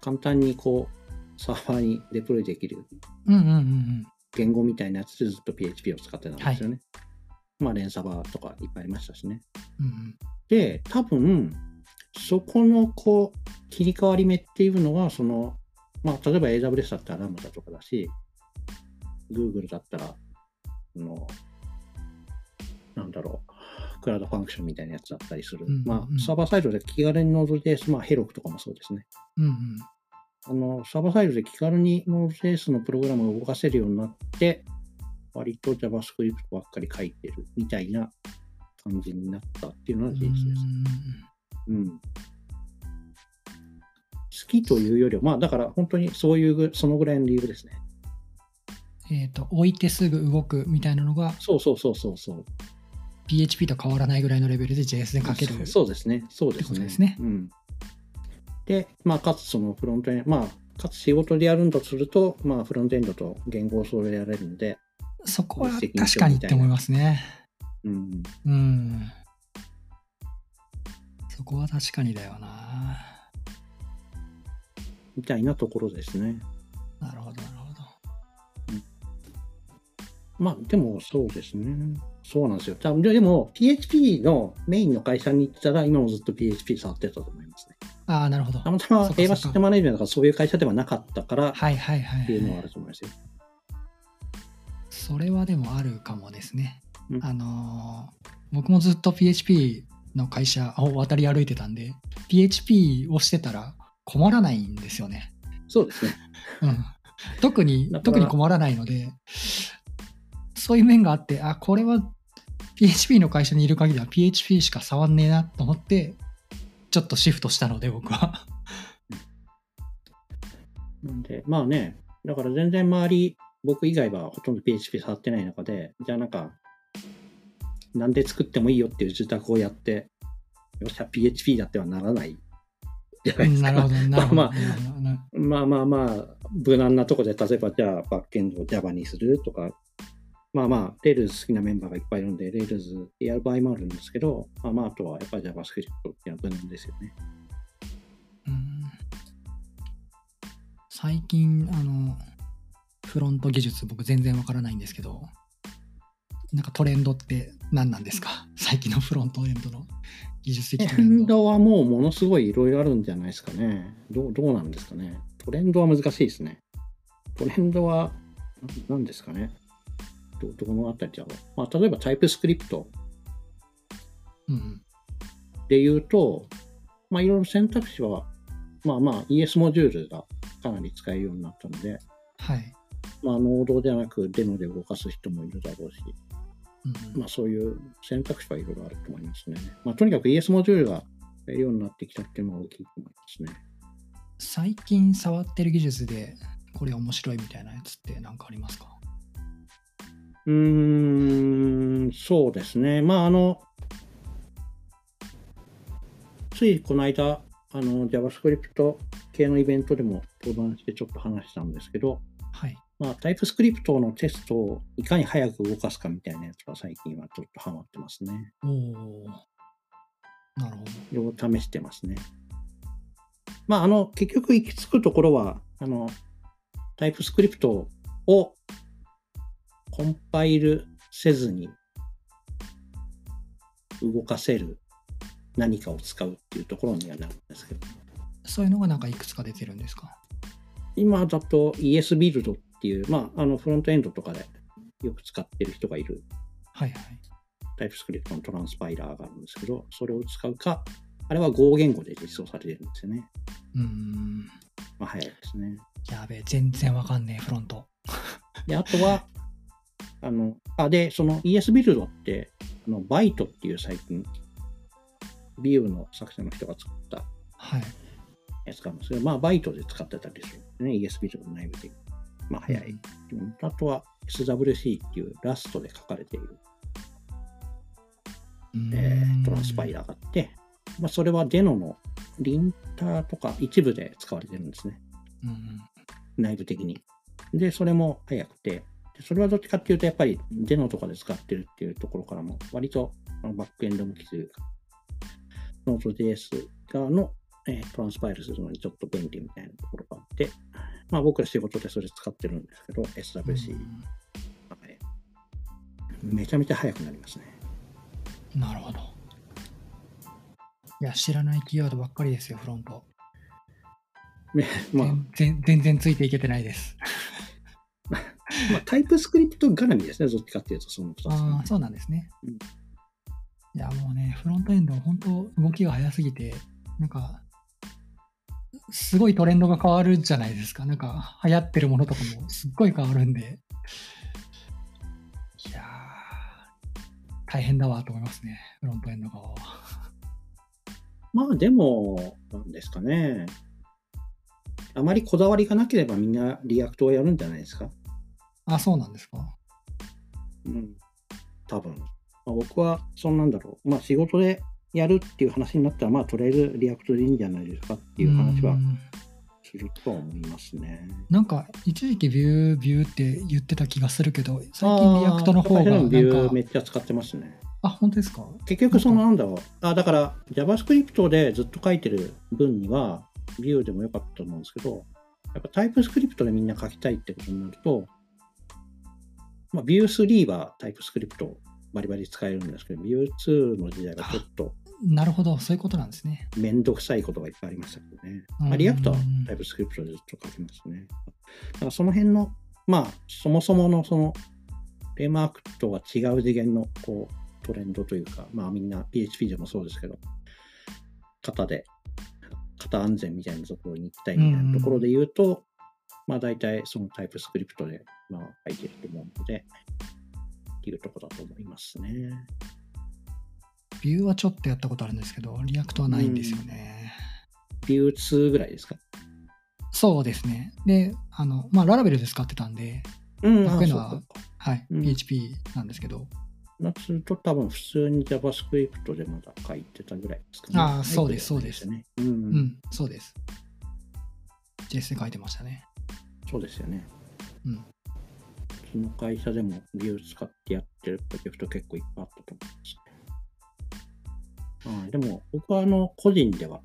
Speaker 2: 簡単にこう、サーバーにデプロイできる
Speaker 1: うんうんうんうん。
Speaker 2: 言語みたいなやつでずっと PHP を使ってたんですよね。まあ、連サバとかいっぱいありましたしね。
Speaker 1: うんうん
Speaker 2: で、多分、そこのこう、切り替わり目っていうのは、その、まあ、例えば AWS だったらラムダとかだし、Google だったら、あの、なんだろう、クラウドファンクションみたいなやつだったりする。
Speaker 1: うんうん
Speaker 2: まあ、サーバーサイドで気軽に Node.js、まあ、ヘロクとかもそうですね。
Speaker 1: うんうん
Speaker 2: あの、サーバーサイドで気軽に Node.js のプログラムを動かせるようになって、割と JavaScript ばっかり書いてるみたいな感じになったっていうのは事実です。うん。好きというよりは、まあだから本当にそういうぐ、そのぐらいの理由ですね。
Speaker 1: えっ、と、置いてすぐ動くみたいなのが
Speaker 2: そうそうそうそうそう。
Speaker 1: PHP と変わらないぐらいのレベルで JS で書ける。
Speaker 2: そうですね。そうですね。
Speaker 1: ですね
Speaker 2: うん。で、まあかつそのフロントエンド、まあかつ仕事でやるんだとすると、まあフロントエンドと言語をそれでやれるんで、
Speaker 1: そこは確かにって思いますね。
Speaker 2: うん。
Speaker 1: うん。そこは確かにだよな。
Speaker 2: みたいなところですね。
Speaker 1: なるほど、なるほど。
Speaker 2: まあでもそうですね。そうなんですよ。多分ででも PHP のメインの会社に行ったら今もずっと PHP 触ってたと思いますね。
Speaker 1: ああ、なるほど。
Speaker 2: たまたま
Speaker 1: そっかそっか
Speaker 2: A バシステムマネージメントがそういう会社ではなかったからっ
Speaker 1: はいはいはい、
Speaker 2: ていうのはあ
Speaker 1: はい。
Speaker 2: ると思いますよ。
Speaker 1: それはでもあるかもですね。
Speaker 2: うん
Speaker 1: あのー僕もずっと PHP の会社を渡り歩いてたんで、PHP をしてたら困らないんですよね。
Speaker 2: そうですね。
Speaker 1: うん、特に特に困らないので、そういう面があって、あ、これは PHP の会社にいる限りは PHP しか触んねえなと思って、ちょっとシフトしたので、僕は。
Speaker 2: なんで、まあね、だから全然周り、僕以外はほとんど PHP 触ってない中で、じゃあなんか、なんで作ってもいいよっていう受託をやって、よっしゃ、PHP だってはならないじゃないですか。
Speaker 1: なるほど、なるほど。
Speaker 2: まあまあまあまあ、無難なとこで、例えばじゃあバックエンドを Java にするとか、まあまあ、Rails 好きなメンバーがいっぱいいるんで、Rails でやる場合もあるんですけど、まあまあ、あとはやっぱり JavaScript っていうのは無難ですよね。
Speaker 1: うん最近、あの、フロント技術僕全然わからないんですけど、なんかトレンドって何なんですか？最近のフロントエンドの技術的
Speaker 2: トレンドはもうものすごいいろいろあるんじゃないですかね。どうどうなんですかね。トレンドは難しいですね。トレンドは何ですかね。どどのあたりだろう。まあ、例えばタイプスクリプト
Speaker 1: うん。
Speaker 2: で言うと、まあ、いろいろ選択肢は、まあまあ ES モジュールがかなり使えるようになったので、
Speaker 1: はい。
Speaker 2: まあ、ノードではなくデノで動かす人もいるだろうし、
Speaker 1: うん
Speaker 2: まあ、そういう選択肢はいろいろあると思いますね。まあ、とにかく ES モジュールが使えるようになってきたっていうのは大きいと思いますね。
Speaker 1: 最近触ってる技術でこれ面白いみたいなやつって何かありますか？
Speaker 2: うーん、そうですね。まあ、あの、ついこの間、あの、JavaScript 系のイベントでも登壇してちょっと話したんですけど、
Speaker 1: はい。
Speaker 2: まあ、タイプスクリプトのテストをいかに早く動かすかみたいなやつが最近はちょっとハマってますね。
Speaker 1: おお。なるほど。
Speaker 2: 試してますね。まあ、あの、結局行き着くところは、あの、タイプスクリプトをコンパイルせずに動かせる何かを使うっていうところにはなるんですけど、
Speaker 1: そういうのがなんかいくつか出てるんですか？
Speaker 2: 今だと ES ビルドっていう、まあ、あの、フロントエンドとかでよく使ってる人がいる
Speaker 1: はいはい。
Speaker 2: タイプスクリプトのトランスパイラーがあるんですけど、それを使うか、あれは Go 言語で実装されてるんですよね。
Speaker 1: うーん。
Speaker 2: まあ、早いですね。
Speaker 1: やべえ、全然わかんねえ、フロント。
Speaker 2: で、あとは、あの、あ、で、その ES ビルドって、あの、バイトっていう最近、ビューの作者の人が作った
Speaker 1: はい。
Speaker 2: やつがあるんですけど、まあ、バイトで使ってたりするんですね。ES ビルドの内部で。まあ、早い。うん。あとは SWC っていうラストで書かれている、えートランスパイラーがあって、まあ、それは Deno のリンターとか一部で使われてるんですね。
Speaker 1: うん
Speaker 2: 内部的に。で、それも早くて、でそれはどっちかっていうと、やっぱり Deno とかで使ってるっていうところからも、割とバックエンド向きというか、ノート JS 側の、えートランスパイルするのにちょっと便利みたいなところがあって、まあ僕ら仕事でそれ使ってるんですけど、SWC、はいめちゃめちゃ早くなりますね。
Speaker 1: うんなるほど。いや、知らないキーワードばっかりですよ、フロント。
Speaker 2: ねまあ、
Speaker 1: 全然全然ついていけてないです。
Speaker 2: まあ、タイプスクリプト絡みですね、どっちかっていうと、その2つ、
Speaker 1: ああ、そうなんですね。
Speaker 2: うん
Speaker 1: いや、もうね、フロントエンド、本当動きが早すぎて、なんか、すごいトレンドが変わるじゃないですか。なんか、流行ってるものとかもすっごい変わるんで。いやー、大変だわと思いますね、フロントエンド側は。
Speaker 2: まあでも、なんですかね。あまりこだわりがなければみんな React をやるんじゃないですか。
Speaker 1: あ、そうなんですか。
Speaker 2: うん。多分。まあ、僕は、そんなんだろう。まあ仕事でやるっていう話になったら、まあとりあえず React でいいんじゃないですかっていう話は
Speaker 1: うん
Speaker 2: するとは思いますね。
Speaker 1: なんか、一時期 Vue、Vue って言ってた気がするけど、最近 React の方がなんか
Speaker 2: ーめ、っちゃ使ってますね。
Speaker 1: あ、本当ですか？
Speaker 2: 結局そのなんだろう。あ、だから JavaScript でずっと書いてる分には、 Vue でもよかったと思うんですけど、やっぱ TypeScript でみんな書きたいってことになると、まあ、 Vue 3は TypeScript バリバリ使えるんですけど、 Vue 2の時代がちょっと
Speaker 1: なるほど、そういうことなんですね。
Speaker 2: めんどくさいことがいっぱいありましたけどね。
Speaker 1: うん
Speaker 2: まあ、 React は TypeScript でずっと書きますね。だからその辺の、まあ、そもそものその、フレームワークとは違う次元のこうトレンドというか、まあみんな PHP でもそうですけど、型で、型安全みたいなところに行きたいみたいなところで言うと、まあ大体その TypeScript で、まあ、書いてると思うので、っていうところだと思いますね。
Speaker 1: Vue はちょっとやったことあるんですけど、 React はないんですよね。
Speaker 2: Vue 2ぐらいですか？
Speaker 1: そうですね。で、あの、まあ、 Laravel で使ってたんで、
Speaker 2: うん
Speaker 1: こういうのははい、
Speaker 2: うん
Speaker 1: PHP なんですけど、
Speaker 2: だとすると多分普通に JavaScript でまだ書いてたぐらいですかね。
Speaker 1: あーそうです
Speaker 2: タイプじゃないです。うん、
Speaker 1: うん、そうです。JS で書いてましたね。
Speaker 2: そうですよね。
Speaker 1: うん。
Speaker 2: うちの会社でも Vue 使ってやってるプロジェクト結構いっぱいあったと思いますね。はい、でも僕はあの個人では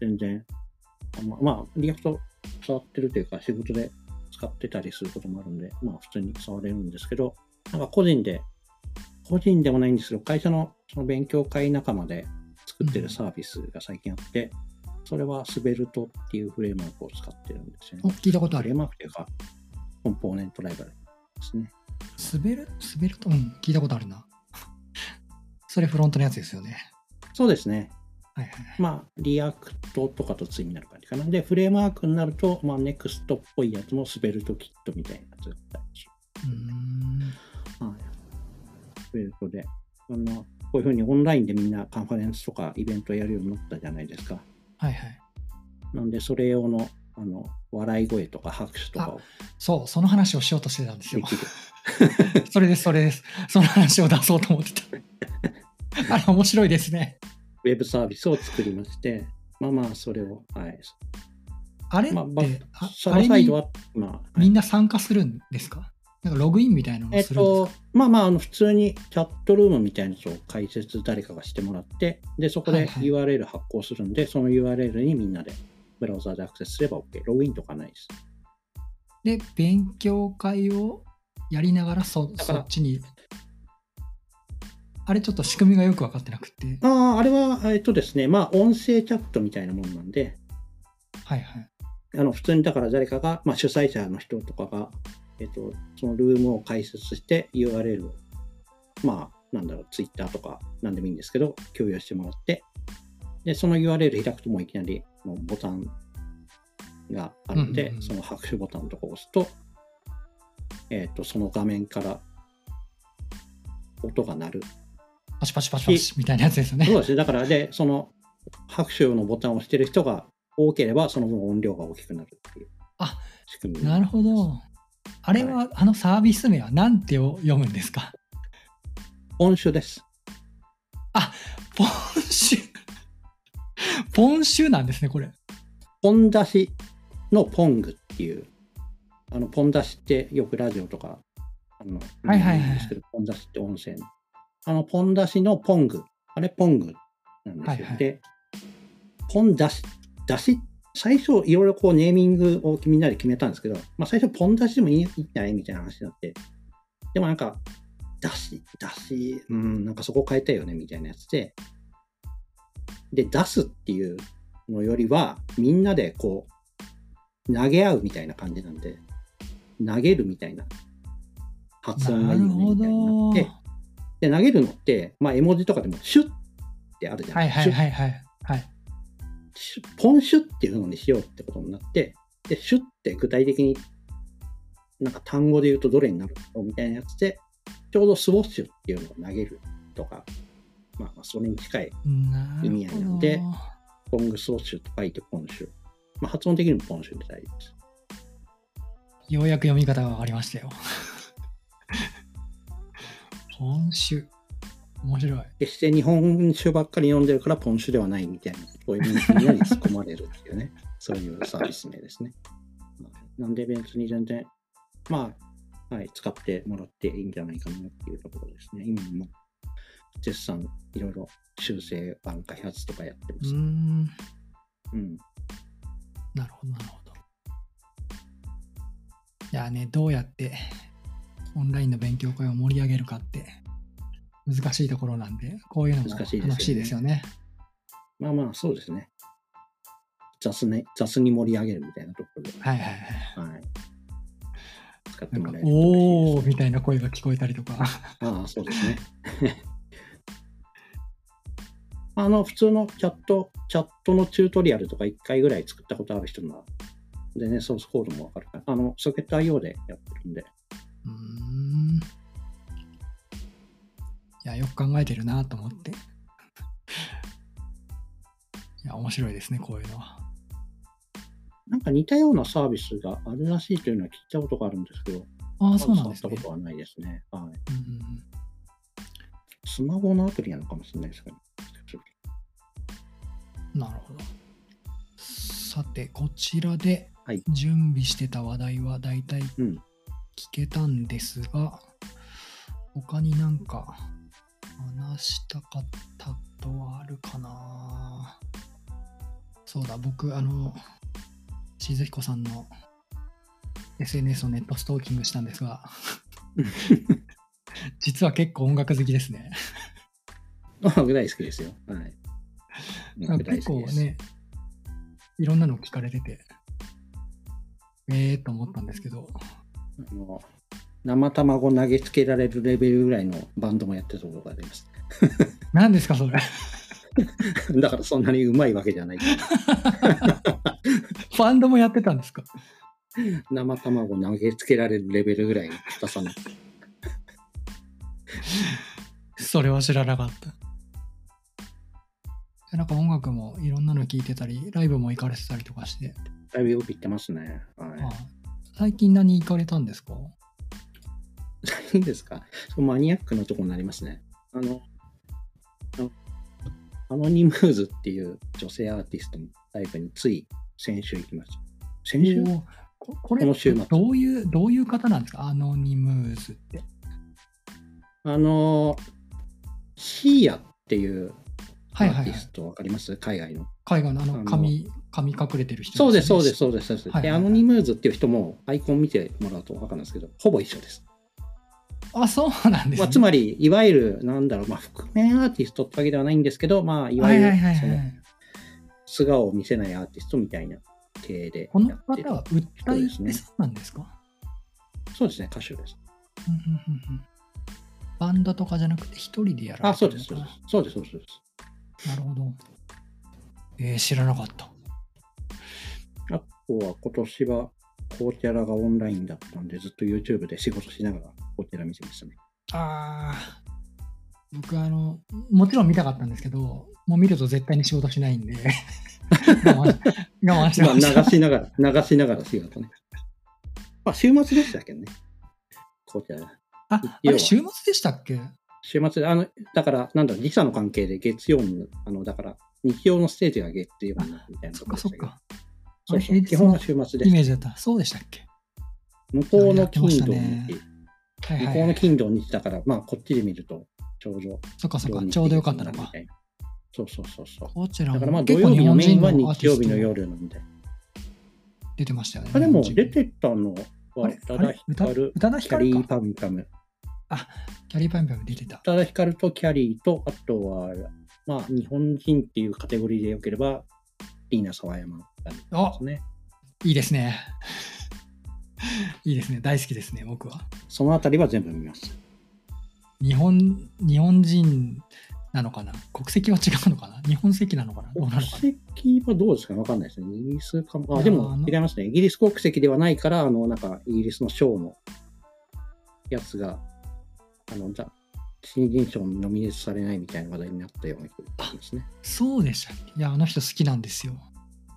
Speaker 2: 全然、あままあ、 React 触ってるというか仕事で使ってたりすることもあるんで、まあ普通に触れるんですけど、なんか個人で個人でもないんですけど、会社のその勉強会仲間で作ってるサービスが最近あって、それは Svelte っていうフレームワークを使ってるんですよ
Speaker 1: お
Speaker 2: ね。
Speaker 1: 聞いたことある
Speaker 2: フレー。ムワークというか、コンポーネントライブラリですね。
Speaker 1: 滑る滑ると、うん、聞いたことあるな。それフロントのやつですよね。
Speaker 2: そうですね。
Speaker 1: はいはいはい。
Speaker 2: まあ、 React とかと対になる感じかな。で、フレームワークになると、まあ、 Next っぽいやつも SvelteKit みたいなやつがあったりし
Speaker 1: うーん。
Speaker 2: はい。 Svelte で、あの、こういうふうにオンラインでみんなカンファレンスとかイベントやるようになったじゃないですか。
Speaker 1: はいはい。
Speaker 2: なんで、それ用の、あの、笑い声とか拍手とかを
Speaker 1: そう、その話をしようとしてたんですよ。それです、それです。その話を出そうと思ってた。あれ、面白いですね。
Speaker 2: ウェブサービスを作りまして、まあまあ、それを、はい。
Speaker 1: あれって、
Speaker 2: まあ、サ
Speaker 1: あれに
Speaker 2: ーバーサイドは、まあ、はい
Speaker 1: みんな参加するんですか？なんかログインみたいなの
Speaker 2: えっ
Speaker 1: をするんですか、
Speaker 2: と、まあまあ、あの普通にチャットルームみたいなやつを解説誰かがしてもらって、で、そこで
Speaker 1: はいはい
Speaker 2: URL 発行するんで、その URL にみんなでブラウザでアクセスすれば OK。ログインとかないです。
Speaker 1: で、勉強会をやりながらそそっちに。あれちょっと仕組みがよく分かってなくて。
Speaker 2: ああ、あれは、えっとですね、まあ、音声チャットみたいなもんなんで、
Speaker 1: はいはい。
Speaker 2: あの普通にだから誰かが、まあ、主催者の人とかが、えっと、そのルームを開設して URL を、まあ、なんだろう、Twitter とかなんでもいいんですけど、共有してもらって、で、その URL 開くともういきなりもうボタンがあるんで、
Speaker 1: うんうんうん
Speaker 2: その拍手ボタンとかを押すと、えっと、その画面から音が鳴る。
Speaker 1: パチパチパチパチみたいなやつですよね。
Speaker 2: そうですね。だから、で、その拍手のボタンを押してる人が多ければ、その分音量が大きくなるっていう
Speaker 1: あ
Speaker 2: 仕組み。
Speaker 1: なるほど。あれは、あのサービス名は何てを読むんですか？
Speaker 2: 音種です。
Speaker 1: ポンシュ。ポンシュなんですね、これ。
Speaker 2: ポン出しのポングっていう、あの、ポン出しってよくラジオとか、あの、
Speaker 1: はいはいはい
Speaker 2: ポン出しって音声の。あの、ポン出しのポング。あれ、ポングなんですよ。
Speaker 1: はいはい。
Speaker 2: で、ポン出し、出し、最初、いろいろこう、ネーミングをみんなで決めたんですけど、まあ、最初、ポン出しでもいいいいんじゃないみたいな話になって、でもなんか、出し、出し、うん、なんかそこ変えたいよね、みたいなやつで、で、出すっていうのよりは、みんなでこう、投げ合うみたいな感じなんで、投げるみたいな発音がいいよねみたいになって、で、投げるのって、まあ、絵文字とかでも、シュッってあるじゃな
Speaker 1: はいい
Speaker 2: ですか。
Speaker 1: はいはいはい。はい。
Speaker 2: シュッシュポンシュっていうのにしようってことになって、で、シュッって具体的に、なんか単語で言うとどれになるのみたいなやつで、ちょうどスウォッシュっていうのを投げるとか、まあ、まあそれに近い、意味合いなん
Speaker 1: ほ
Speaker 2: で
Speaker 1: ど。
Speaker 2: ポングスウォッシュと書いてポンシュ。まあ、発音的にもポンシュで大丈夫です。
Speaker 1: ようやく読み方が分かりましたよ。ポンシュ。面白い。
Speaker 2: 決して日本酒ばっかり飲んでるからポン酒ではないみたいな、そういうみんなに突っ込まれるっていうね、そういうサービス名ですね。まあなんで別に全然、まあ、はい、使ってもらっていいんじゃないかなっていうところですね。今も絶賛いろいろ修正版開発とかやってます。
Speaker 1: ん。
Speaker 2: うん。
Speaker 1: なるほど、なるほど。いやね、どうやってオンラインの勉強会を盛り上げるかって難しいところなんで、こういうのも
Speaker 2: 難しいですよね
Speaker 1: よね。
Speaker 2: まあまあ、そうですね。雑ね、雑に盛り上げるみたいなところで、
Speaker 1: はいはいはい。
Speaker 2: はい。使ってもらえ、る
Speaker 1: おーみたいな声が聞こえたりとか。
Speaker 2: ああ、そうですね。あの、普通のチャット、チャットのチュートリアルとか1回ぐらい作ったことある人なら、でね、ソースコードもわかるから、あの、ソケット IO でやってるんで、
Speaker 1: うーん。いや、よく考えてるなと思って。いや、面白いですね、こういうのは。
Speaker 2: なんか似たようなサービスがあるらしいというのは聞いたことがあるんですけど、
Speaker 1: ああ、そうなんですね
Speaker 2: 触った。ことはないですね。はい。
Speaker 1: うん
Speaker 2: スマホのアプリなのかもしれないですけど、
Speaker 1: なるほど。さて、こちらで
Speaker 2: はい
Speaker 1: 準備してた話題は大体
Speaker 2: うん
Speaker 1: 聞けたんですが、他になんか話したかったことはあるかなそうだ、僕、あの、しずひこさんの SNS をネットストーキングしたんですが、実は結構音楽好きですね。
Speaker 2: 音楽大好きですよ。はい。
Speaker 1: 結。構ね、いろんなの聞かれてて、ええー、と思ったんですけど、
Speaker 2: あの生卵投げつけられるレベルぐらいのバンドもやってたことがあります。
Speaker 1: 何ですか、それ。
Speaker 2: だからそんなにうまいわけじゃない。
Speaker 1: バンドもやってたんですか
Speaker 2: 生卵投げつけられるレベルぐらいの硬さの。
Speaker 1: それは知らなかった。なんか音楽もいろんなの聴いてたり、ライブも行かれてたりとかして、
Speaker 2: だいぶよく言ってますね。はい。
Speaker 1: あ最近何行かれたんですか？
Speaker 2: いいんですか？マニアックなところになりますね。あの、あのアノニムーズっていう女性アーティストのライブについ先週行きました。先週？
Speaker 1: ここれ
Speaker 2: この週末
Speaker 1: どういう、どういう方なんですか？アノニムーズって。
Speaker 2: あの、シーヤっていうアーティ。ストわかります？海外の。
Speaker 1: 海外のあの
Speaker 2: あの
Speaker 1: 髪、髪隠れてる人
Speaker 2: そうです、そうです、
Speaker 1: う
Speaker 2: そうです。そうですで、
Speaker 1: はいはいはい
Speaker 2: アノニムーズっていう人もアイコン見てもらうとわかるんですけど、ほぼ一緒です。
Speaker 1: あ、そうなんですね。
Speaker 2: まあ、つまり、いわゆる、なんだろう、まあ、覆面アーティストってわけではないんですけど、まあ、いわゆるその
Speaker 1: はい。
Speaker 2: 素顔を見せないアーティストみたいな系で
Speaker 1: この方は訴え
Speaker 2: ですね
Speaker 1: てそうなんですか、
Speaker 2: そうですね、歌手です。
Speaker 1: うんうんうんうんバンドとかじゃなくて一人でやられる
Speaker 2: そうです、そうです。そうです、そうです。
Speaker 1: なるほど。えー、知らなかった。
Speaker 2: あとは今年はコーチャラがオンラインだったんで、ずっと YouTube で仕事しながらコーチャラ見てましたね。
Speaker 1: ああ。僕あの、もちろん見たかったんですけど、もう見ると絶対に仕事しないんで、我慢して
Speaker 2: ま
Speaker 1: した。
Speaker 2: しながら、流しながら仕事ね。まあ、週末でしたけどね。コーチャラ。
Speaker 1: あ、あれ週末でしたっけ？
Speaker 2: 週末で、あの、だから、なんだろう、時差の関係で月曜に、あの、だから、日曜のステージが月曜になるみたいな
Speaker 1: そ。っかそっか。
Speaker 2: そうそう基本は週末です。
Speaker 1: イメージだった。そうでしたっけ？
Speaker 2: 向こうの金土
Speaker 1: したね
Speaker 2: 日、
Speaker 1: はいはい、
Speaker 2: 向こうの
Speaker 1: はい。
Speaker 2: 金土日だから、まあ、こっちで見ると、ちょうど。
Speaker 1: そっかそっか。ちょうどよかったのか。
Speaker 2: そうそうそうそう。
Speaker 1: こちら
Speaker 2: だからまあ
Speaker 1: も
Speaker 2: 土曜日のメインは日曜日の夜なんで。
Speaker 1: 出てましたよね。
Speaker 2: あでも出てたのは宇多田ヒカル、キャリーパンパム。
Speaker 1: キャリーパンパン出てた
Speaker 2: 宇。多田ヒカルとキャリーと、あとは、まあ日本人っていうカテゴリーでよければ、リーナ沢山が出てますね。
Speaker 1: いいですね。いいですね。大好きですね、僕は。
Speaker 2: そのあたりは全部見ます。
Speaker 1: 日本、日本人なのかな？国籍は違うのかな？日本籍なのかな？
Speaker 2: 国籍はどうですかわかんないですね。イギリスかも。あ、でも違いますね。イギリス国籍ではないから、あの、なんかイギリスの賞のやつが、あの、ざ新人賞にノミネートされないみたいな話題になったような気がしますね。
Speaker 1: そうでしたっけ？いや、あの人好きなんですよ。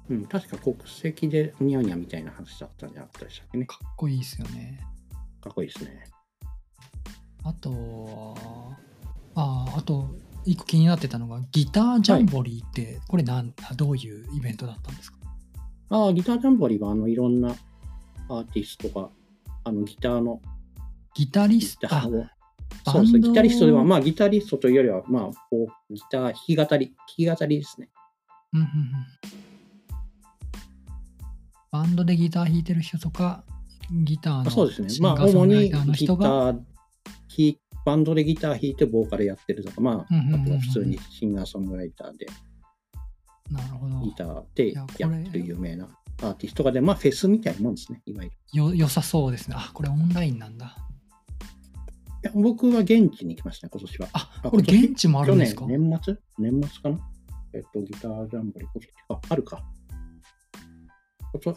Speaker 2: うん、確か国籍でニャーニャみたいな話だったんじゃなかったでしたっけね。
Speaker 1: かっこいいですよね。
Speaker 2: かっこいいですね。
Speaker 1: あと、ああ、あと、一個気になってたのが、ギタージャンボリーって、これなん、どういうイベントだったんですか？
Speaker 2: ああ、ギタージャンボリーは、あの、いろんなアーティストが、あの、ギターの、
Speaker 1: ギタリ
Speaker 2: ギ
Speaker 1: スト、
Speaker 2: を、
Speaker 1: バ
Speaker 2: そうそう、ギタリストでは、まあ、ギタリストというよりは、まあ、こうギター、弾き語り、弾き語りですね。
Speaker 1: うんうんうんバンドでギター弾いてる人とか、ギターの
Speaker 2: あそうですね。まあ、主にギター、弾バンドでギター弾いてボーカルやってるとか、まあ、あとは普通にシンガーソングライターで
Speaker 1: なるほど。
Speaker 2: ギターで
Speaker 1: や
Speaker 2: ってる有名なアーティストがで、まあ、フェスみたいなもんですね、いわゆる。
Speaker 1: よ、良さそうですね。あ、これオンラインなんだ。
Speaker 2: いや僕は現地に行きましたね、今年は。
Speaker 1: あ、
Speaker 2: あ
Speaker 1: これ現地もあるんですか？
Speaker 2: 去年、年末年末かな？えっと、ギタージャンボリ、今年あ、あるか。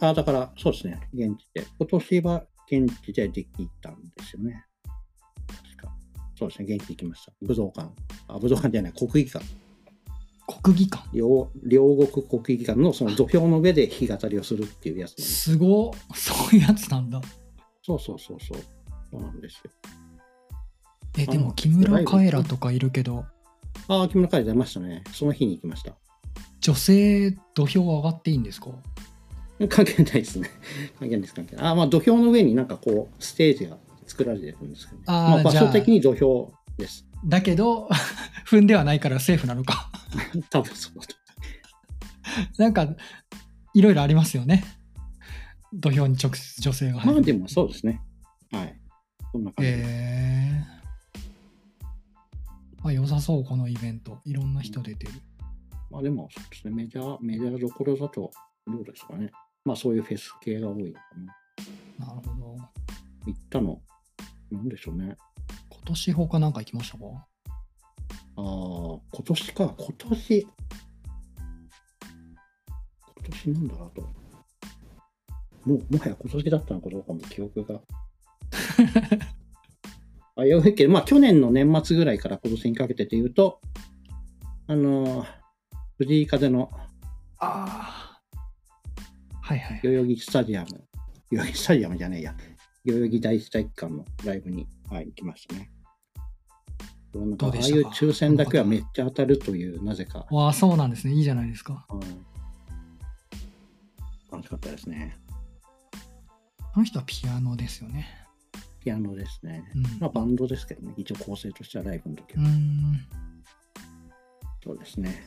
Speaker 2: あ、だから、そうですね、現地で。今年は現地でできたんですよね。確か。そうですね、現地行きました。武道館。あ、武道館じゃない、国技館。
Speaker 1: 国技館。
Speaker 2: 両両国国技館のその土俵の上で弾き語りをするっていうやつす。
Speaker 1: すごっそういうやつなんだ。
Speaker 2: そうそうそうそう。そうなんですよ。
Speaker 1: え、でも木村カエラとかいるけど、
Speaker 2: ああ、木村カエラ出ましたね。その日に行きました。
Speaker 1: 女性土俵上がっていいんですか？
Speaker 2: 関係ないですね。関係ないです、関係ない。あまあ土俵の上になんかこう、ステージが作られてるんですけど、ね、
Speaker 1: あー
Speaker 2: まあ場所的に土俵です。
Speaker 1: だけど、踏んではないからセーフなのか。
Speaker 2: 多分そうだと。
Speaker 1: なんか、いろいろありますよね。土俵に直接女性が入る。
Speaker 2: まあでもそうですね。はい。そんな感じで。
Speaker 1: えあ、良さそう、このイベント。いろんな人出てる。
Speaker 2: まあでも、そうですね、メジャー、メジャーどころだと、どうですかね。まあそういうフェス系が多いのかな。
Speaker 1: なるほど。
Speaker 2: 行ったの、なんでしょうね。
Speaker 1: 今年他なんか行きましたか？
Speaker 2: ああ、今年か、今年。今年なんだなと。もう、もはや今年だったのかどうかも記憶が。あやべえけど、まあ去年の年末ぐらいから今年にかけてというと、あのー藤井風の
Speaker 1: ああ。はいはい。
Speaker 2: 代々木スタジアム、代々木スタジアムじゃねえや、代々木第一体育館のライブに会いに来ましたね。なんかああいう抽選だけはめっちゃ当たるという、なぜか。
Speaker 1: わあ、そうなんですね。いいじゃないですか。
Speaker 2: うん楽しかったですね。
Speaker 1: あの人はピアノですよね。
Speaker 2: ピアノですね。
Speaker 1: うん。
Speaker 2: まあバンドですけどね、一応構成としてはライブの時は。
Speaker 1: ん。
Speaker 2: そうですね。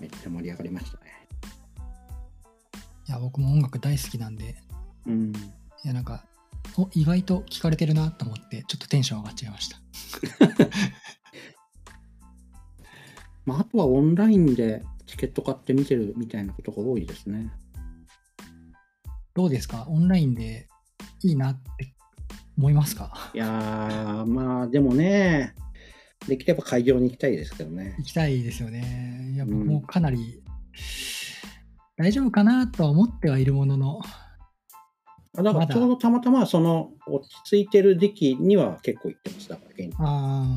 Speaker 2: めっちゃ盛り上がりましたね。
Speaker 1: いや、僕も音楽大好きなんで、
Speaker 2: うん。
Speaker 1: いや、なんか、お意外と聞かれてるなと思って、ちょっとテンション上がっちゃいました。
Speaker 2: まああとはオンラインでチケット買って見てるみたいなことが多いですね。
Speaker 1: どうですか？オンラインでいいなって思いますか？
Speaker 2: いやー、まあでもね、できれば会場に行きたいですけどね
Speaker 1: 行。きたいですよね。いや、もかなり、大丈夫かなとは思ってはいるものの、
Speaker 2: あだからちょうどたまたまその落ち着いてる時期には結構行ってます。だから現に
Speaker 1: あ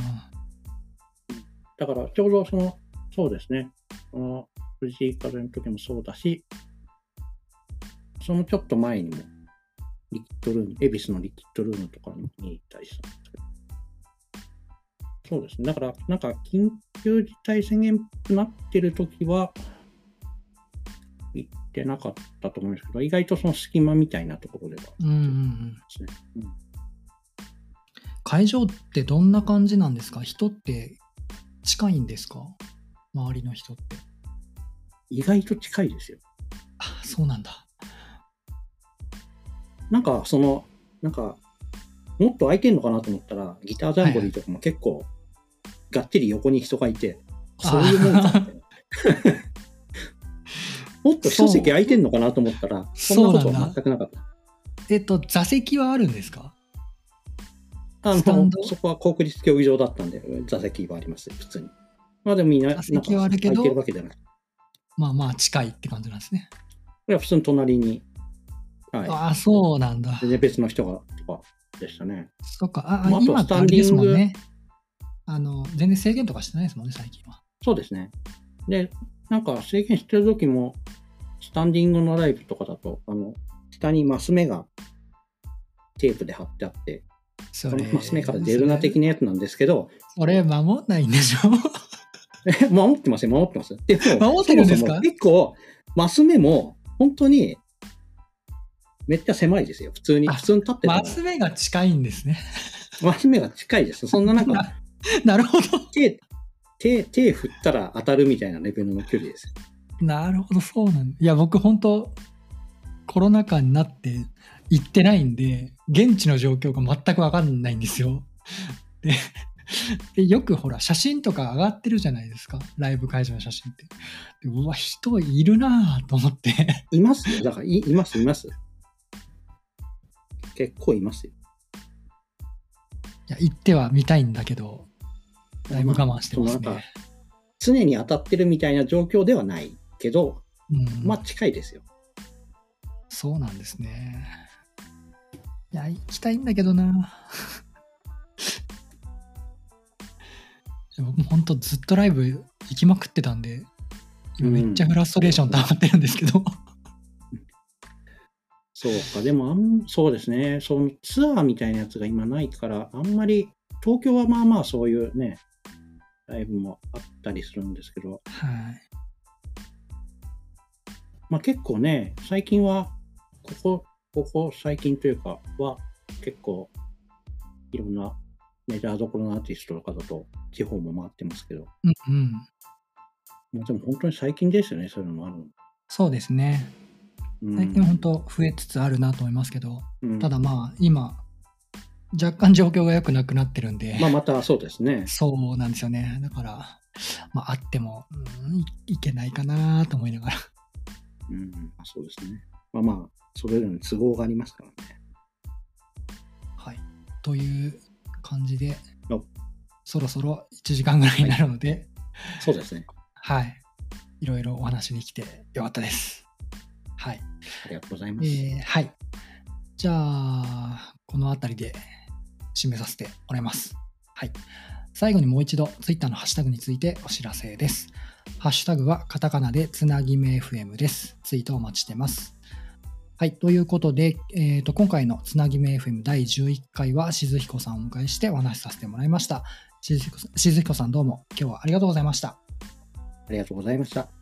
Speaker 2: だからちょうどその、そうですね。この藤井風の時もそうだし、そのちょっと前にも、リキッドルーム、恵比寿のリキッドルームとかに行ったりしたんですけど。そうですね。だから、なんか緊急事態宣言になってる時は、行ってなかったと思うんですけど、意外とその隙間みたいなところではで
Speaker 1: うんうんうん。
Speaker 2: うん
Speaker 1: 会場ってどんな感じなんですか？人って近いんですか？周りの人って。
Speaker 2: 意外と近いですよ。
Speaker 1: あ、そうなんだ。
Speaker 2: なんか、その、なんか、もっと空いてんのかなと思ったら、ギタージャンボリーとかも結構、がっちり横に人がいて、そういうもんかって。もっと一席空いてんのかなと思ったら、そんなことは全くなかった。
Speaker 1: えっと、座席はあるんですか？
Speaker 2: あ
Speaker 1: スタンド？
Speaker 2: のそこは国立競技場だったんで、座席はあります、普通に。まあでもみんな、
Speaker 1: 座席はあるけど
Speaker 2: 空いてるわけじゃなくて、
Speaker 1: まあまあ近いって感じなんですね。
Speaker 2: いや普通に隣に、はい。
Speaker 1: ああ、そうなんだ。
Speaker 2: 全然別の人がとかでしたね。
Speaker 1: そっか。あ、あ
Speaker 2: まああとスタンディング
Speaker 1: ね。あの、全然制限とかしてないですもんね、最近は。
Speaker 2: そうですね。で、なんか制限してる時も、スタンディングのライブとかだと、あの、下にマス目がテープで貼ってあって、
Speaker 1: そ
Speaker 2: そのマス目から出るな的なやつなんですけど、
Speaker 1: それ守んないんでしょ？
Speaker 2: え守ってますよ、守ってます。でも、
Speaker 1: 守ってるんですか？
Speaker 2: 結構、マス目も、本当に、めっちゃ狭いですよ。普通に、
Speaker 1: あ
Speaker 2: 普通に立って
Speaker 1: マ、ス目が近いんですね。
Speaker 2: マス目が近いです。そんななんか、
Speaker 1: な なるほど。
Speaker 2: 手、手、手振ったら当たるみたいなレベルの距離です。
Speaker 1: なるほど、そうなんだ。いや、僕、本当コロナ禍になって行ってないんで、現地の状況が全くわかんないんですよ。で、でよくほら、写真とか上がってるじゃないですか。ライブ会場の写真って。でうわ、人いるなぁと思って。
Speaker 2: います？よ。だからい、います、います。結構いますよ。
Speaker 1: いや、行っては見たいんだけど、だいぶ我慢してますね
Speaker 2: か。常に当たってるみたいな状況ではないけど、
Speaker 1: うん、
Speaker 2: まあ近いですよ。
Speaker 1: そうなんですね。いや、行きたいんだけどな。僕も本当ずっとライブ行きまくってたんで、今めっちゃフラストレーション溜まってるんですけど。
Speaker 2: そうか、でもあん、そうですね、そのツアーみたいなやつが今ないから、あんまり、東京はまあまあそういうね、ライブもあったりするんですけど、
Speaker 1: はい。
Speaker 2: まあ結構ね、最近は、ここ、ここ最近というかは、結構、いろんなメジャーどころのアーティストとかだと、地方も回ってますけど、
Speaker 1: うんうん。
Speaker 2: もうでも本当に最近ですよね、そういうのもあるの。
Speaker 1: そうですね。
Speaker 2: うん
Speaker 1: 最近本当増えつつあるなと思いますけど、
Speaker 2: うん
Speaker 1: ただまあ今、若干状況が良くなくなってるんで、
Speaker 2: まあ、またそうですね。
Speaker 1: そうなんですよね。だから、まあ、あっても、うん、いいけないかなと思いながら。
Speaker 2: うん、そうですね。まあまあ、それぞれの都合がありますからね。
Speaker 1: はい。という感じで
Speaker 2: お、
Speaker 1: そろそろ1時間ぐらいになるので、
Speaker 2: そうですね。
Speaker 1: はい。いろいろお話に来てよかったです。はい。
Speaker 2: ありがとうございます。
Speaker 1: えーはい。じゃあ、この辺りで締めさせてもらいます。はい。最後にもう一度、Twitter のハッシュタグについてお知らせです。ハッシュタグはカタカナでつなぎめ FM です。ツイートお待ちしてます。はい。ということで、えーと今回のつなぎめ FM 第11回は、しずひこさんをお迎えしてお話しさせてもらいました。しずひこさんしずひこさんどうも今日はありがとうございました。
Speaker 2: ありがとうございました。